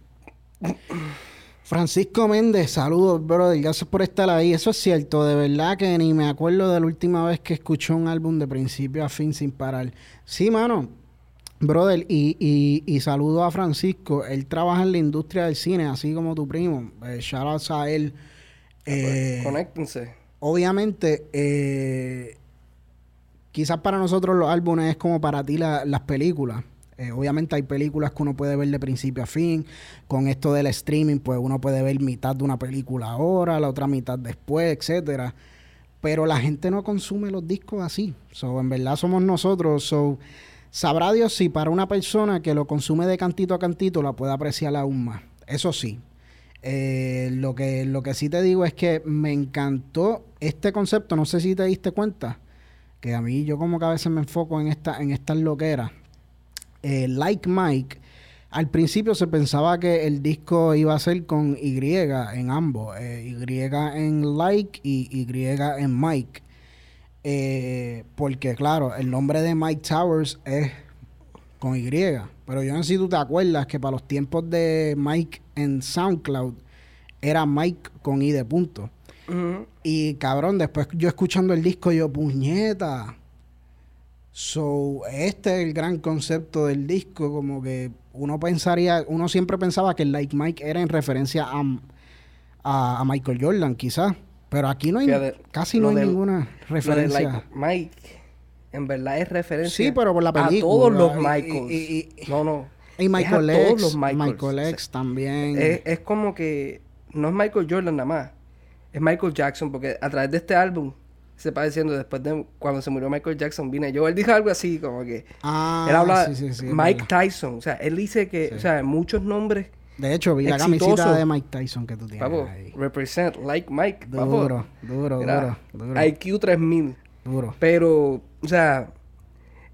S1: Francisco Méndez, saludos, brother. Gracias por estar ahí. Eso es cierto, de verdad que ni me acuerdo de la última vez que escuché un álbum de principio a fin sin parar. Sí, mano. Brother, y, y, saludo a Francisco. Él trabaja en la industria del cine, así como tu primo. Eh, shout a él.
S2: Ah, pues, eh, conéctense.
S1: Obviamente, eh, quizás para nosotros los álbumes es como para ti las películas. Eh, obviamente hay películas que uno puede ver de principio a fin. Con esto del streaming, pues uno puede ver mitad de una película ahora, la otra mitad después, etcétera. Pero la gente no consume los discos así. So, en verdad somos nosotros. So, sabrá Dios si para una persona que lo consume de cantito a cantito la puede apreciar aún más. Eso sí. Eh, lo, que, lo que sí te digo es que me encantó este concepto. No sé si te diste cuenta. Que a mí yo como que a veces me enfoco en, esta, en estas loqueras eh, like Mike, al principio se pensaba que el disco iba a ser con Y en ambos, eh, Y en Like y Y en Mike. Eh, porque claro, el nombre de Mike Towers es con Y. Pero yo no sé si tú te acuerdas que para los tiempos de Mike en SoundCloud era Mike con I de punto. Y cabrón, después yo escuchando el disco, yo, puñeta, So, este es el gran concepto del disco, como que uno pensaría, uno siempre pensaba que el Like Mike era en referencia a, a, Michael Jordan, quizás, pero aquí no hay, casi no hay ninguna referencia.
S2: Like Mike, en verdad es referencia
S1: sí, pero por la película,
S2: a todos los Michaels. no, no.
S1: Y Michael X, Michael X también.
S2: Es, es como que no es Michael Jordan nada más, es Michael Jackson, porque a través de este álbum se va diciendo después de cuando se murió Michael Jackson vine yo él dijo algo así como que
S1: ah,
S2: él habla Mike Tyson o sea él dice que o sea muchos nombres
S1: de hecho vi la camiseta de Mike Tyson que tú tienes ahí.
S2: represent like Mike
S1: duro duro duro, duro.
S2: IQ 3000
S1: duro.
S2: Pero o sea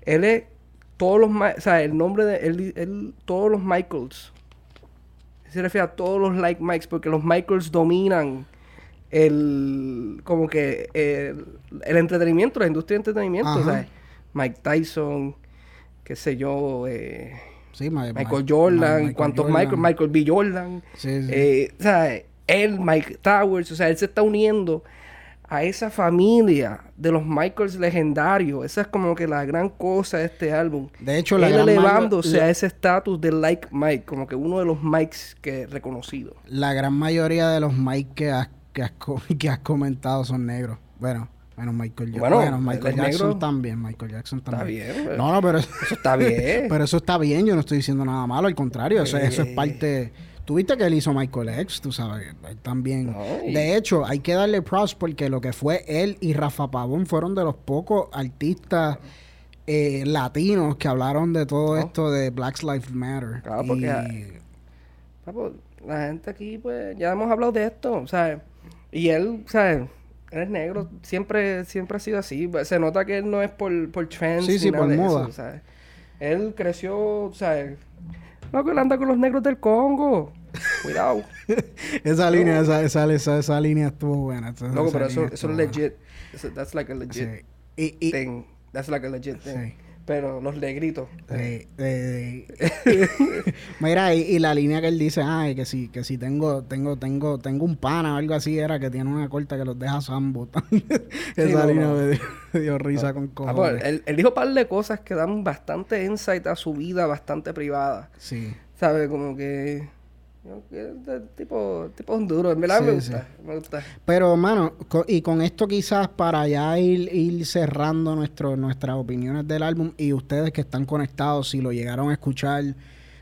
S2: él es todos los o sea el nombre de él, él todos los Michaels. Se refiere a todos los like Mikes porque los Michaels dominan el como que el, entretenimiento, la industria de entretenimiento, Mike Tyson, qué sé yo, eh, Michael Jordan, cuántos Michael, Michael B. Jordan, eh, o sea, él, Mike Towers, o sea, él se está uniendo a esa familia de los Michaels legendarios. Esa es como que la gran cosa de este álbum.
S1: De hecho, la
S2: Él elevándose a ese estatus de like Mike, como que uno de los Mikes que reconocido.
S1: La gran mayoría de los Mike que has que has, que has comentado son negros. Bueno, bueno, Michael, bueno, Michael Jackson también. Michael Jackson también.
S2: Está bien.
S1: No, no, pero
S2: eso está bien.
S1: pero eso está bien. Yo no estoy diciendo nada malo. Al contrario, eso, es parte. Tuviste que él hizo Michael X, tú sabes. Él también. De hecho, hay que darle props porque lo que fue él y Rafa Pavón fueron de los pocos artistas eh, latinos que hablaron de todo esto de Black Lives Matter.
S2: Claro, porque. la gente aquí, pues, ya hemos hablado de esto. Sea y él, ¿sabes? Él es negro, siempre, siempre ha sido así. Se nota que él no es por, por trends.
S1: Sí, sí, por moda.
S2: Él creció, ¿sabes? No, que él anda con los negros del Congo. Cuidado.
S1: esa línea, esa, esa, esa, esa, línea estuvo buena.
S2: no, pero eso, eso es legit. That's like a legit thing. That's like a legit thing. Pero los negritos.
S1: Eh, eh, mira, y, la línea que él dice, ay, que si, que si tengo, tengo, tengo, tengo un pana o algo así, era que tiene una corta que los deja sambo. Esa línea me dio, risa ah, con
S2: ah, pues, cojones. él, él, dijo un par de cosas que dan bastante insight a su vida, bastante privada.
S1: Sí.
S2: ¿Sabes? Como que tipo, tipo duro, en verdad me, gusta, me gusta.
S1: Pero, mano, y con esto quizás para ya ir, ir cerrando nuestro, nuestras opiniones del álbum y ustedes que están conectados, si lo llegaron a escuchar,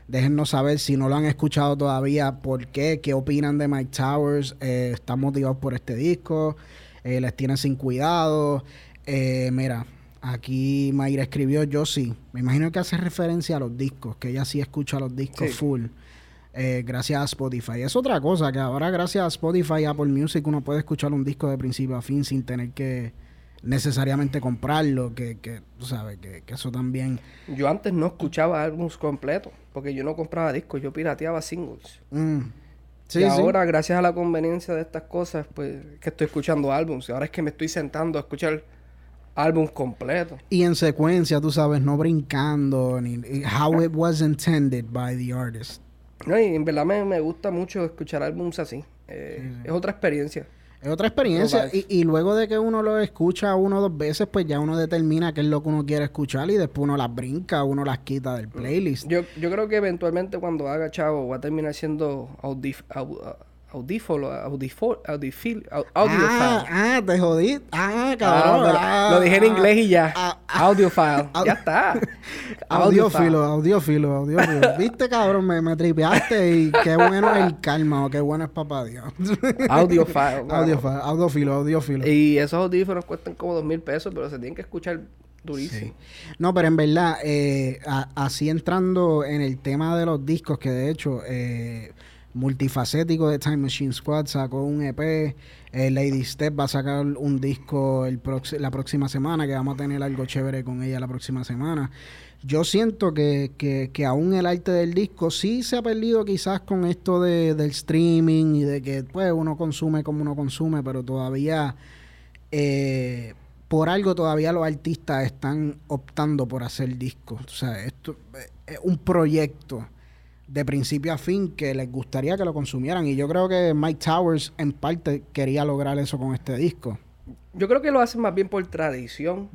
S1: déjennos saber si no lo han escuchado todavía, por qué, qué opinan de Mike Towers, eh, están motivados por este disco, eh, les tienen sin cuidado. Eh, mira, aquí Mayra escribió, yo sí, me imagino que hace referencia a los discos, que ella sí escucha los discos full. Eh, gracias a Spotify. Es otra cosa, que ahora gracias a Spotify y Apple Music uno puede escuchar un disco de principio a fin sin tener que necesariamente comprarlo, que, que tú sabes, que, eso también...
S2: Yo antes no escuchaba álbumes completos, porque yo no compraba discos, yo pirateaba singles.
S1: Mm.
S2: y ahora, gracias a la conveniencia de estas cosas, pues, que estoy escuchando álbumes. Y ahora es que me estoy sentando a escuchar álbumes completos.
S1: Y en secuencia, tú sabes, no brincando, ni how it was intended by the artist.
S2: No, y en verdad me, gusta mucho escuchar álbumes así. Eh, es otra experiencia.
S1: Es otra experiencia. Y, y, luego de que uno lo escucha uno o dos veces, pues ya uno determina qué es lo que uno quiere escuchar y después uno las brinca, uno las quita del playlist.
S2: Yo, yo creo que eventualmente cuando haga chavo va a terminar siendo audif audífono, audífono, audifil,
S1: ah, ah, te jodí. Ah, cabrón.
S2: Ah, lo dije en inglés y ya. Ah, ah. audiofile. ya está.
S1: Audiófilo, audiófilo, audiófilo. Viste, cabrón, me, me tripeaste y qué bueno es el calma o qué bueno es papá Dios.
S2: audiofile.
S1: Audiofile, audiófilo, audiófilo.
S2: Y esos audífonos cuestan como dos mil pesos, pero se tienen que escuchar durísimo.
S1: No, pero en verdad, eh, así entrando en el tema de los discos, que de hecho... Eh, multifacético de Time Machine Squad sacó un EP. Eh, Lady Step va a sacar un disco el la próxima semana, que vamos a tener algo chévere con ella la próxima semana. Yo siento que, que, aún el arte del disco sí se ha perdido quizás con esto de, del streaming y de que pues uno consume como uno consume, pero todavía eh, por algo todavía los artistas están optando por hacer discos. O sea, esto es un proyecto de principio a fin que les gustaría que lo consumieran. Y yo creo que Mike Towers en parte quería lograr eso con este disco.
S2: Yo creo que lo hacen más bien por tradición.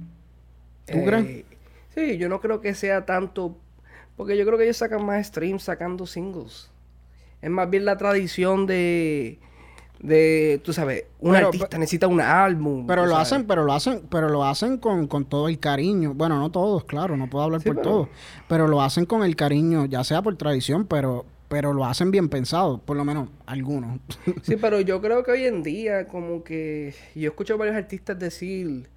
S1: ¿Tú crees? Eh,
S2: sí, yo no creo que sea tanto... Porque yo creo que ellos sacan más streams sacando singles. Es más bien la tradición de de, tú sabes, un artista necesita un álbum.
S1: Pero lo hacen, pero lo hacen, pero lo hacen con, todo el cariño. Bueno, no todos, claro, no puedo hablar por todos. Pero lo hacen con el cariño, ya sea por tradición, pero, pero lo hacen bien pensado, por lo menos algunos.
S2: sí, pero yo creo que hoy en día, como que yo escucho a varios artistas decir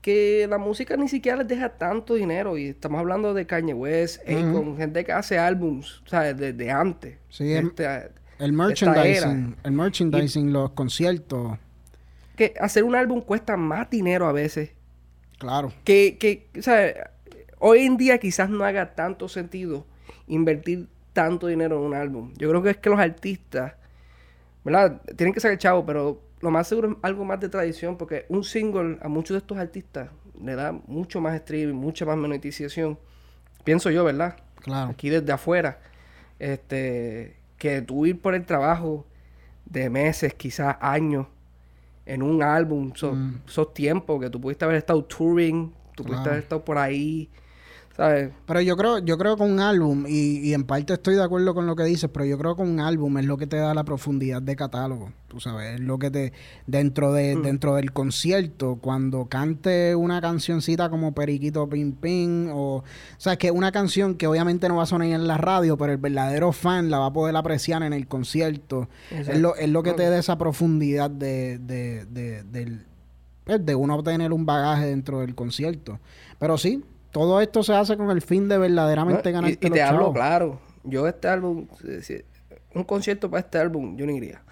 S2: que la música ni siquiera les deja tanto dinero. Y estamos hablando de Kanye West, con gente que hace álbums, ¿sabes? Desde antes.
S1: Sí, este, el merchandising, el merchandising, los conciertos.
S2: Que hacer un álbum cuesta más dinero a veces.
S1: Claro.
S2: Que, que o sea, hoy en día quizás no haga tanto sentido invertir tanto dinero en un álbum. Yo creo que es que los artistas, ¿verdad? Tienen que ser chavo, pero lo más seguro es algo más de tradición, porque un single a muchos de estos artistas le da mucho más streaming, mucha más monetización. Pienso yo, ¿verdad?
S1: Claro.
S2: Aquí desde afuera. Este, que tú ir por el trabajo de meses, quizás años, en un álbum, mm. esos tiempos que tú pudiste haber estado touring, tú pudiste haber estado por ahí,
S1: pero yo creo, yo creo que un álbum, y, y, en parte estoy de acuerdo con lo que dices, pero yo creo que un álbum es lo que te da la profundidad de catálogo. Tú sabes, es lo que te, dentro de, mm. dentro del concierto, cuando cante una cancioncita como Periquito Pim Pim, o, o sea, que una canción que obviamente no va a sonar en la radio, pero el verdadero fan la va a poder apreciar en el concierto. Es lo, es lo que te da esa profundidad de, de, de, de, pues, de uno obtener un bagaje dentro del concierto. Pero sí, todo esto se hace con el fin de verdaderamente ganar
S2: y, y te hablo claro. Yo este álbum, un concierto para este álbum, yo no iría.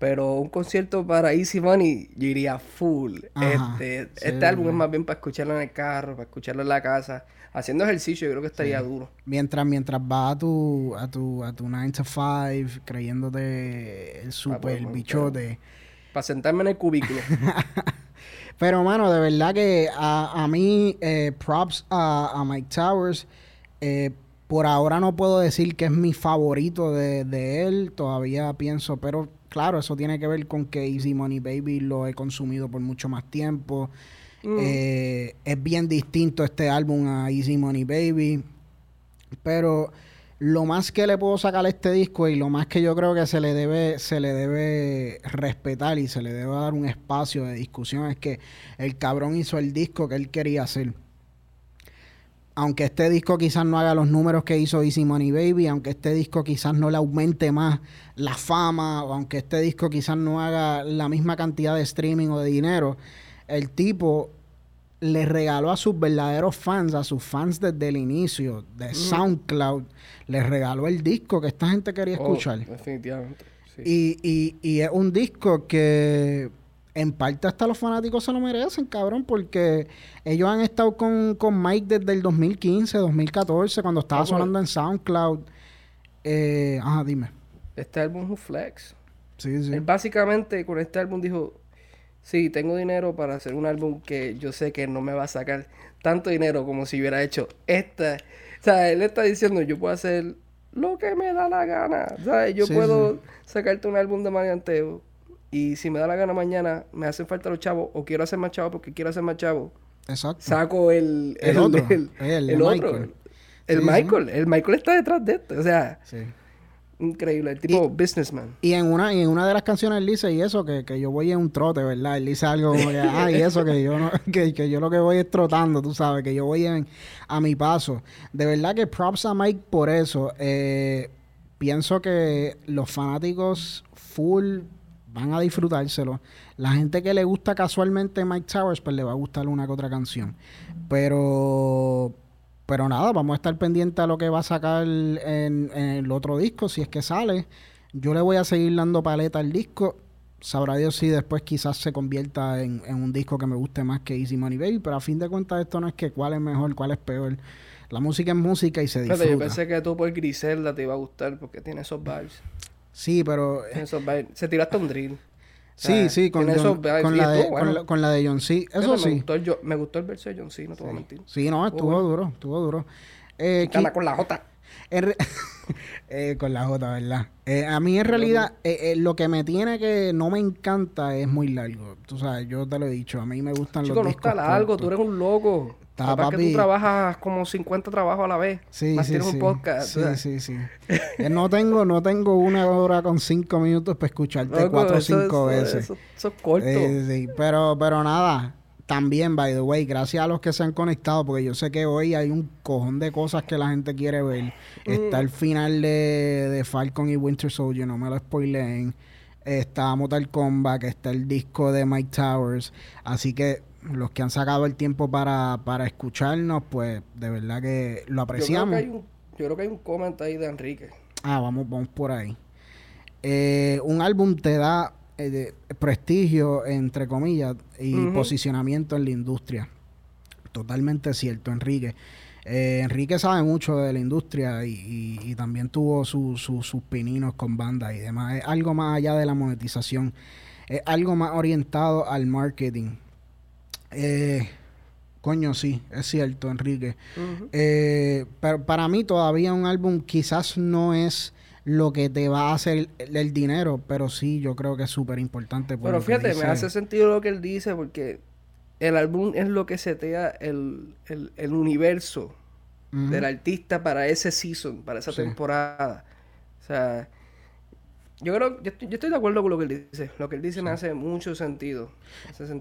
S2: Pero un concierto para Easy Money, yo iría full. este este álbum es más bien para escucharlo en el carro, para escucharlo en la casa. Haciendo ejercicio, yo creo que estaría duro.
S1: Mientras, mientras vas a tu, a tu, a tu 9 to 5, creyéndote el super bichote.
S2: Para sentarme en el cubículo.
S1: Pero, mano, de verdad que a, a mí, eh, props a, Mike Towers. Eh, por ahora no puedo decir que es mi favorito de, él. Todavía pienso, pero claro, eso tiene que ver con que Easy Money Baby lo he consumido por mucho más tiempo. Mm. Eh, es bien distinto este álbum a Easy Money Baby. Pero lo más que le puedo sacar a este disco y lo más que yo creo que se le debe se le debe respetar y se le debe dar un espacio de discusión es que el cabrón hizo el disco que él quería hacer. Aunque este disco quizás no haga los números que hizo Easy Money Baby, aunque este disco quizás no le aumente más la fama, o aunque este disco quizás no haga la misma cantidad de streaming o de dinero, el tipo le regaló a sus verdaderos fans, a sus fans desde el inicio de SoundCloud, les regaló el disco que esta gente quería oh, escuchar.
S2: definitivamente.
S1: Y, y, y es un disco que en parte hasta los fanáticos se lo merecen, cabrón, porque ellos han estado con, con Mike desde el 2015, 2014, cuando estaba sonando en SoundCloud. Eh, ajá, dime.
S2: Este álbum es un flex.
S1: Sí, sí.
S2: Él básicamente con este álbum dijo, sí, tengo dinero para hacer un álbum que yo sé que no me va a sacar tanto dinero como si hubiera hecho esta. O sea, él está diciendo, yo puedo hacer lo que me da la gana. ¿Sabes? Yo puedo sacarte un álbum de Marianteo y si me da la gana mañana, me hacen falta los chavos o quiero hacer más chavos porque quiero hacer más chavos. Exacto. Saco el, el, otro. El, otro. El Michael. El Michael está detrás de esto. O sea. Sí. Increíble, el tipo businessman.
S1: Y en una, y en una de las canciones él dice, y eso, que, que yo voy en un trote, ¿verdad? Él dice algo como que, ah, y eso, que yo, no, que, que, yo lo que voy es trotando, tú sabes, que yo voy en, a mi paso. De verdad que props a Mike por eso. Eh, pienso que los fanáticos full van a disfrutárselo. La gente que le gusta casualmente Mike Towers, pues le va a gustar una que otra canción. Pero pero nada, vamos a estar pendientes a lo que va a sacar en, el otro disco, si es que sale. Yo le voy a seguir dando paleta al disco. Sabrá Dios si después quizás se convierta en, un disco que me guste más que Easy Money Baby, pero a fin de cuentas esto no es que cuál es mejor, cuál es peor. La música es música y se disfruta.
S2: yo pensé que tú por Griselda te iba a gustar porque tiene esos vibes.
S1: Sí, pero...
S2: esos vibes. Se tiraste un drill.
S1: Sí, sí, con, la de, con, la, de, John C. Eso sí.
S2: Me gustó, el, me gustó el verso de John C, no te voy a mentir.
S1: Sí, no, estuvo duro, estuvo duro.
S2: Eh, con la J.
S1: eh, con la J, ¿verdad? Eh, a mí en realidad eh, eh, lo que me tiene que no me encanta es muy largo. Tú sabes, yo te lo he dicho, a mí me gustan los discos.
S2: no largo, tú eres un loco. Está, que tú trabajas como 50 trabajos a la vez. Sí, sí, sí. un podcast.
S1: Sí, sí, sí. Eh, no, tengo, no tengo una hora con cinco minutos para escucharte cuatro o cinco veces.
S2: Eso, es corto.
S1: Eh, sí, pero, pero nada. También, by the way, gracias a los que se han conectado, porque yo sé que hoy hay un cojón de cosas que la gente quiere ver. Está el final de, de Falcon y Winter Soldier, no me lo spoileen. Está Mortal Kombat, está el disco de Mike Towers. Así que los que han sacado el tiempo para, para escucharnos, pues de verdad que lo apreciamos.
S2: Yo creo que hay un, comentario ahí de Enrique.
S1: Ah, vamos, vamos por ahí. Eh, un álbum te da eh, prestigio, entre comillas, y posicionamiento en la industria. Totalmente cierto, Enrique. Eh, Enrique sabe mucho de la industria y, también tuvo sus pininos con bandas y demás. Es algo más allá de la monetización. Es algo más orientado al marketing. Eh, coño, sí, es cierto, Enrique. Eh, pero para mí todavía un álbum quizás no es lo que te va a hacer el, dinero, pero sí, yo creo que es súper importante.
S2: Pero fíjate, me hace sentido lo que él dice, porque el álbum es lo que setea el, el, universo del artista para ese season, para esa temporada. O sea, yo creo, yo estoy, yo estoy, de acuerdo con lo que él dice. Lo que él dice me hace mucho sentido.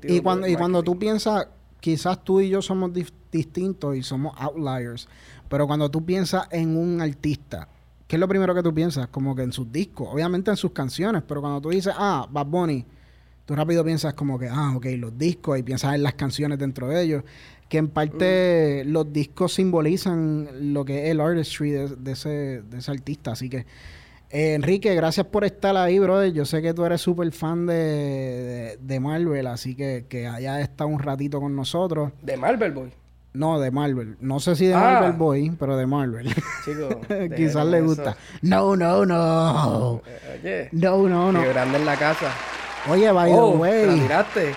S1: y cuando, y cuando tú piensas, quizás tú y yo somos distintos y somos outliers, pero cuando tú piensas en un artista, ¿qué es lo primero que tú piensas? Como que en sus discos, obviamente en sus canciones, pero cuando tú dices, ah, Bad Bunny, tú rápido piensas como que, ah, ok, los discos y piensas en las canciones dentro de ellos, que en parte mm. los discos simbolizan lo que es el artistry de, ese, de ese artista, así que eh, Enrique, gracias por estar ahí, brother. Yo sé que tú eres súper fan de, de, Marvel, así que, que haya estado un ratito con nosotros.
S2: ¿De Marvel Boy?
S1: No, de Marvel. No sé si de ah. Marvel Boy, pero de Marvel. Chico, quizás le gusta. No, no, no. Oye. No, no, no.
S2: Qué grande en la casa.
S1: Oye, by oh, the way.
S2: miraste.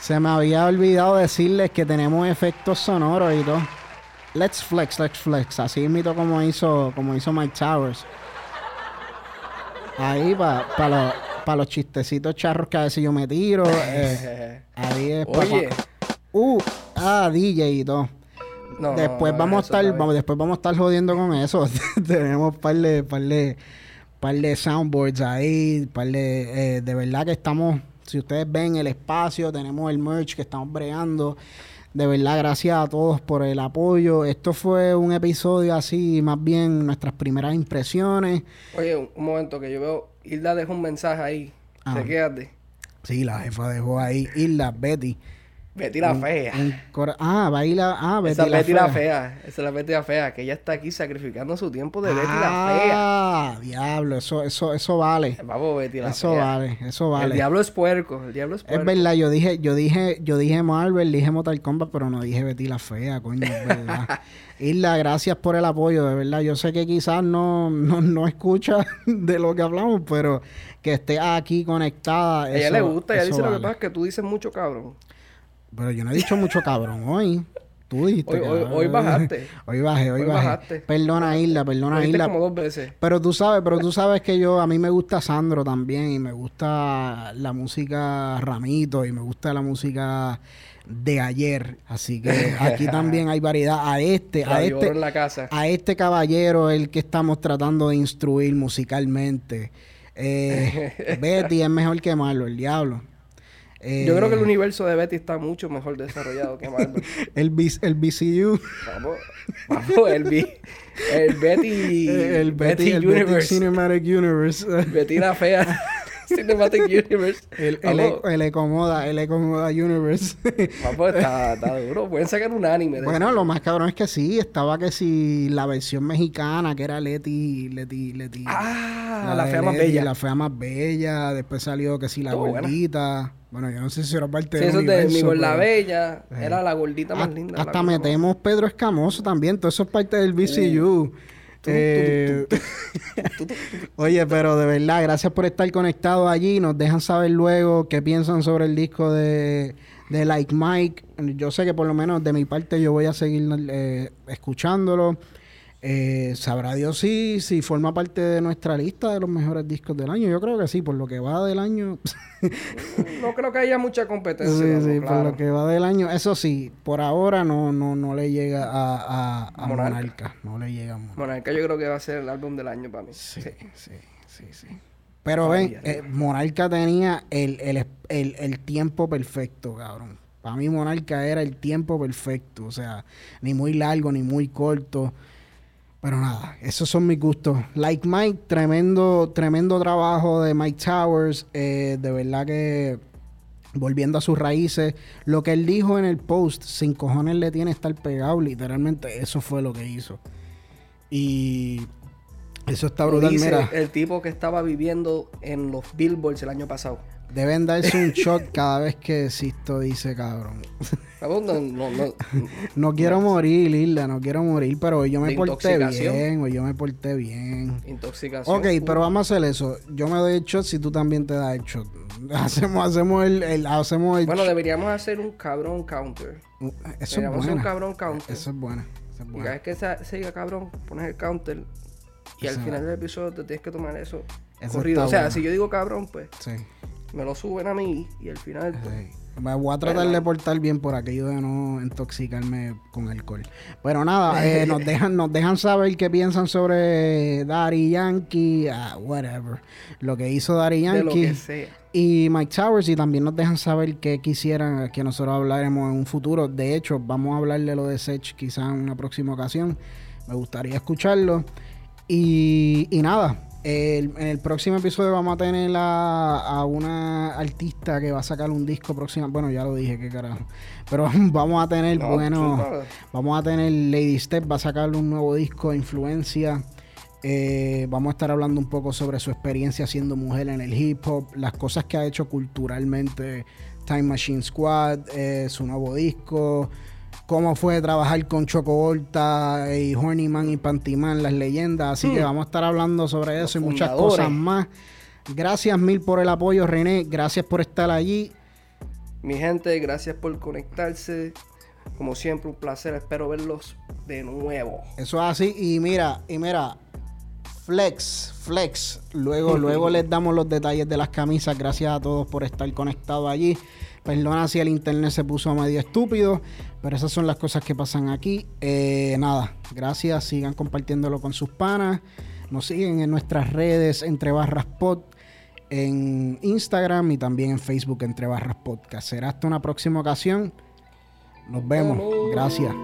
S1: Se me había olvidado decirles que tenemos efectos sonoros y todo. Let's flex, let's flex. Así mismo como hizo, como hizo Mike Towers. Ahí para pa los chistecitos charros que a veces yo me tiro. Eh, ahí es
S2: Oye.
S1: Uh, ah, DJ y todo. después vamos a estar, vamos, después vamos a estar jodiendo con eso. Tenemos par de, par de, par de soundboards ahí, par de, eh, de verdad que estamos, si ustedes ven el espacio, tenemos el merch que estamos bregando. De verdad, gracias a todos por el apoyo. Esto fue un episodio así, más bien nuestras primeras impresiones.
S2: Oye, un, momento que yo veo, Hilda dejó un mensaje ahí. Ah. quédate.
S1: Sí, la jefa dejó ahí. Hilda, Betty.
S2: Betty la fea.
S1: ah, baila. Ah, Betty
S2: Esa la Betty fea. la fea. Esa es la Betty la fea. Que ella está aquí sacrificando su tiempo de Betty la fea.
S1: Ah, diablo. Eso, eso, eso vale.
S2: Vamos, Betty la
S1: eso vale. Eso vale.
S2: El diablo es puerco. El diablo es puerco.
S1: Es verdad. Yo dije, yo dije, yo dije Marvel, dije Mortal Kombat, pero no dije Betty la fea, coño. Es verdad. Isla, gracias por el apoyo, de verdad. Yo sé que quizás no, no, no escucha de lo que hablamos, pero que esté aquí conectada.
S2: A ella le gusta. Ella dice lo que pasa es que tú dices mucho cabrón.
S1: Pero yo no he dicho mucho cabrón hoy. Tú dijiste.
S2: Hoy, hoy, bajaste.
S1: hoy bajé, hoy, bajé. Perdona, Isla, perdona, Isla.
S2: como dos veces.
S1: Pero tú sabes, pero tú sabes que yo, a mí me gusta Sandro también y me gusta la música Ramito y me gusta la música de ayer. Así que aquí también hay variedad. A este, a este, a este caballero, el que estamos tratando de instruir musicalmente. Eh, Betty es mejor que Marlo, el diablo.
S2: Yo creo que el eh, universo de Betty está mucho mejor desarrollado que Marvel.
S1: el, el BCU.
S2: Vamos, vamos, el, el Betty.
S1: El, Betty, el Universe. Betty Cinematic Universe.
S2: Betty la fea. Cinematic Universe.
S1: El, el, e, el Ecomoda, el Ecomoda Universe.
S2: Está, está duro. Pueden sacar un anime.
S1: De bueno, lo más cabrón es que sí, estaba que si la versión mexicana, que era Leti, Leti, Leti.
S2: Ah, la, fea más bella.
S1: La fea más bella. Después salió que si la gordita. Bueno, yo no sé si era parte
S2: sí,
S1: del
S2: eso
S1: universo,
S2: de mi gorda bella. Eh, era la gordita más linda.
S1: Hasta metemos Pedro Escamoso también. Todo eso es parte del VCU. Eh, oye, pero de verdad, gracias por estar conectado allí. Nos dejan saber luego qué piensan sobre el disco de, de Like Mike. Yo sé que por lo menos de mi parte yo voy a seguir eh, escuchándolo. Eh, sabrá Dios si, si forma parte de nuestra lista de los mejores discos del año. Yo creo que sí, por lo que va del año.
S2: no creo que haya mucha competencia.
S1: Sí, sí, por lo que va del año. Eso sí, por ahora no, no, no le llega a, a, Monarca. No le llega a
S2: Monarca. Monarca yo creo que va a ser el álbum del año para mí.
S1: Sí, sí, sí, sí. Pero ven, eh, Monarca tenía el, el, el, el tiempo perfecto, cabrón. Para mí Monarca era el tiempo perfecto. O sea, ni muy largo, ni muy corto. Pero nada, esos son mis gustos. Like Mike, tremendo, tremendo trabajo de Mike Towers. Eh, de verdad que volviendo a sus raíces, lo que él dijo en el post, sin cojones le tiene estar pegado, literalmente eso fue lo que hizo. Y eso está brutal,
S2: mira. El tipo que estaba viviendo en los billboards el año pasado.
S1: Deben darse un shot cada vez que Sisto dice cabrón. No, quiero morir, Lila, no quiero morir, pero hoy yo me porté bien, hoy yo me porté bien.
S2: Intoxicación.
S1: Ok, pero vamos a hacer eso. Yo me doy el shot si tú también te das el shot. Hacemos, hacemos el, hacemos el
S2: Bueno, deberíamos hacer un cabrón counter.
S1: Eso es bueno. hacer
S2: un cabrón counter.
S1: Eso es bueno. Eso es
S2: Y cada vez que se, diga cabrón, pones el counter y al final del episodio te tienes que tomar eso, corrido. O sea, si yo digo cabrón, pues sí. Me lo suben a mí y al final... Pues,
S1: me voy a tratar de portar bien por aquello de no intoxicarme con alcohol. Pero nada, eh, nos dejan nos dejan saber qué piensan sobre Daddy Yankee, uh, whatever. Lo que hizo Daddy Yankee. Y Mike Towers y también nos dejan saber qué quisieran que nosotros hablaremos en un futuro. De hecho, vamos a hablar de lo de Sech quizás en una próxima ocasión. Me gustaría escucharlo. Y, y nada, en el próximo episodio vamos a tener a, una artista que va a sacar un disco próximo. Bueno, ya lo dije, qué carajo. Pero vamos a tener, bueno, vamos a tener Lady Step, va a sacar un nuevo disco, Influencia. Eh, vamos a estar hablando un poco sobre su experiencia siendo mujer en el hip hop, las cosas que ha hecho culturalmente Time Machine Squad, eh, su nuevo disco cómo fue trabajar con Choco Volta y Hornyman y Pantyman, las leyendas. Así que hmm. vamos a estar hablando sobre eso y muchas cosas más. Gracias mil por el apoyo, René. Gracias por estar allí.
S2: Mi gente, gracias por conectarse. Como siempre, un placer. Espero verlos de nuevo.
S1: Eso es así. Y mira, y mira, Flex, Flex. Luego, luego les damos los detalles de las camisas. Gracias a todos por estar conectados allí. Perdona si el internet se puso medio estúpido, pero esas son las cosas que pasan aquí. Eh, nada, gracias. Sigan compartiéndolo con sus panas. Nos siguen en nuestras redes entre barras pod, en Instagram y también en Facebook entre barras podcast. Será hasta una próxima ocasión. Nos vemos. Gracias.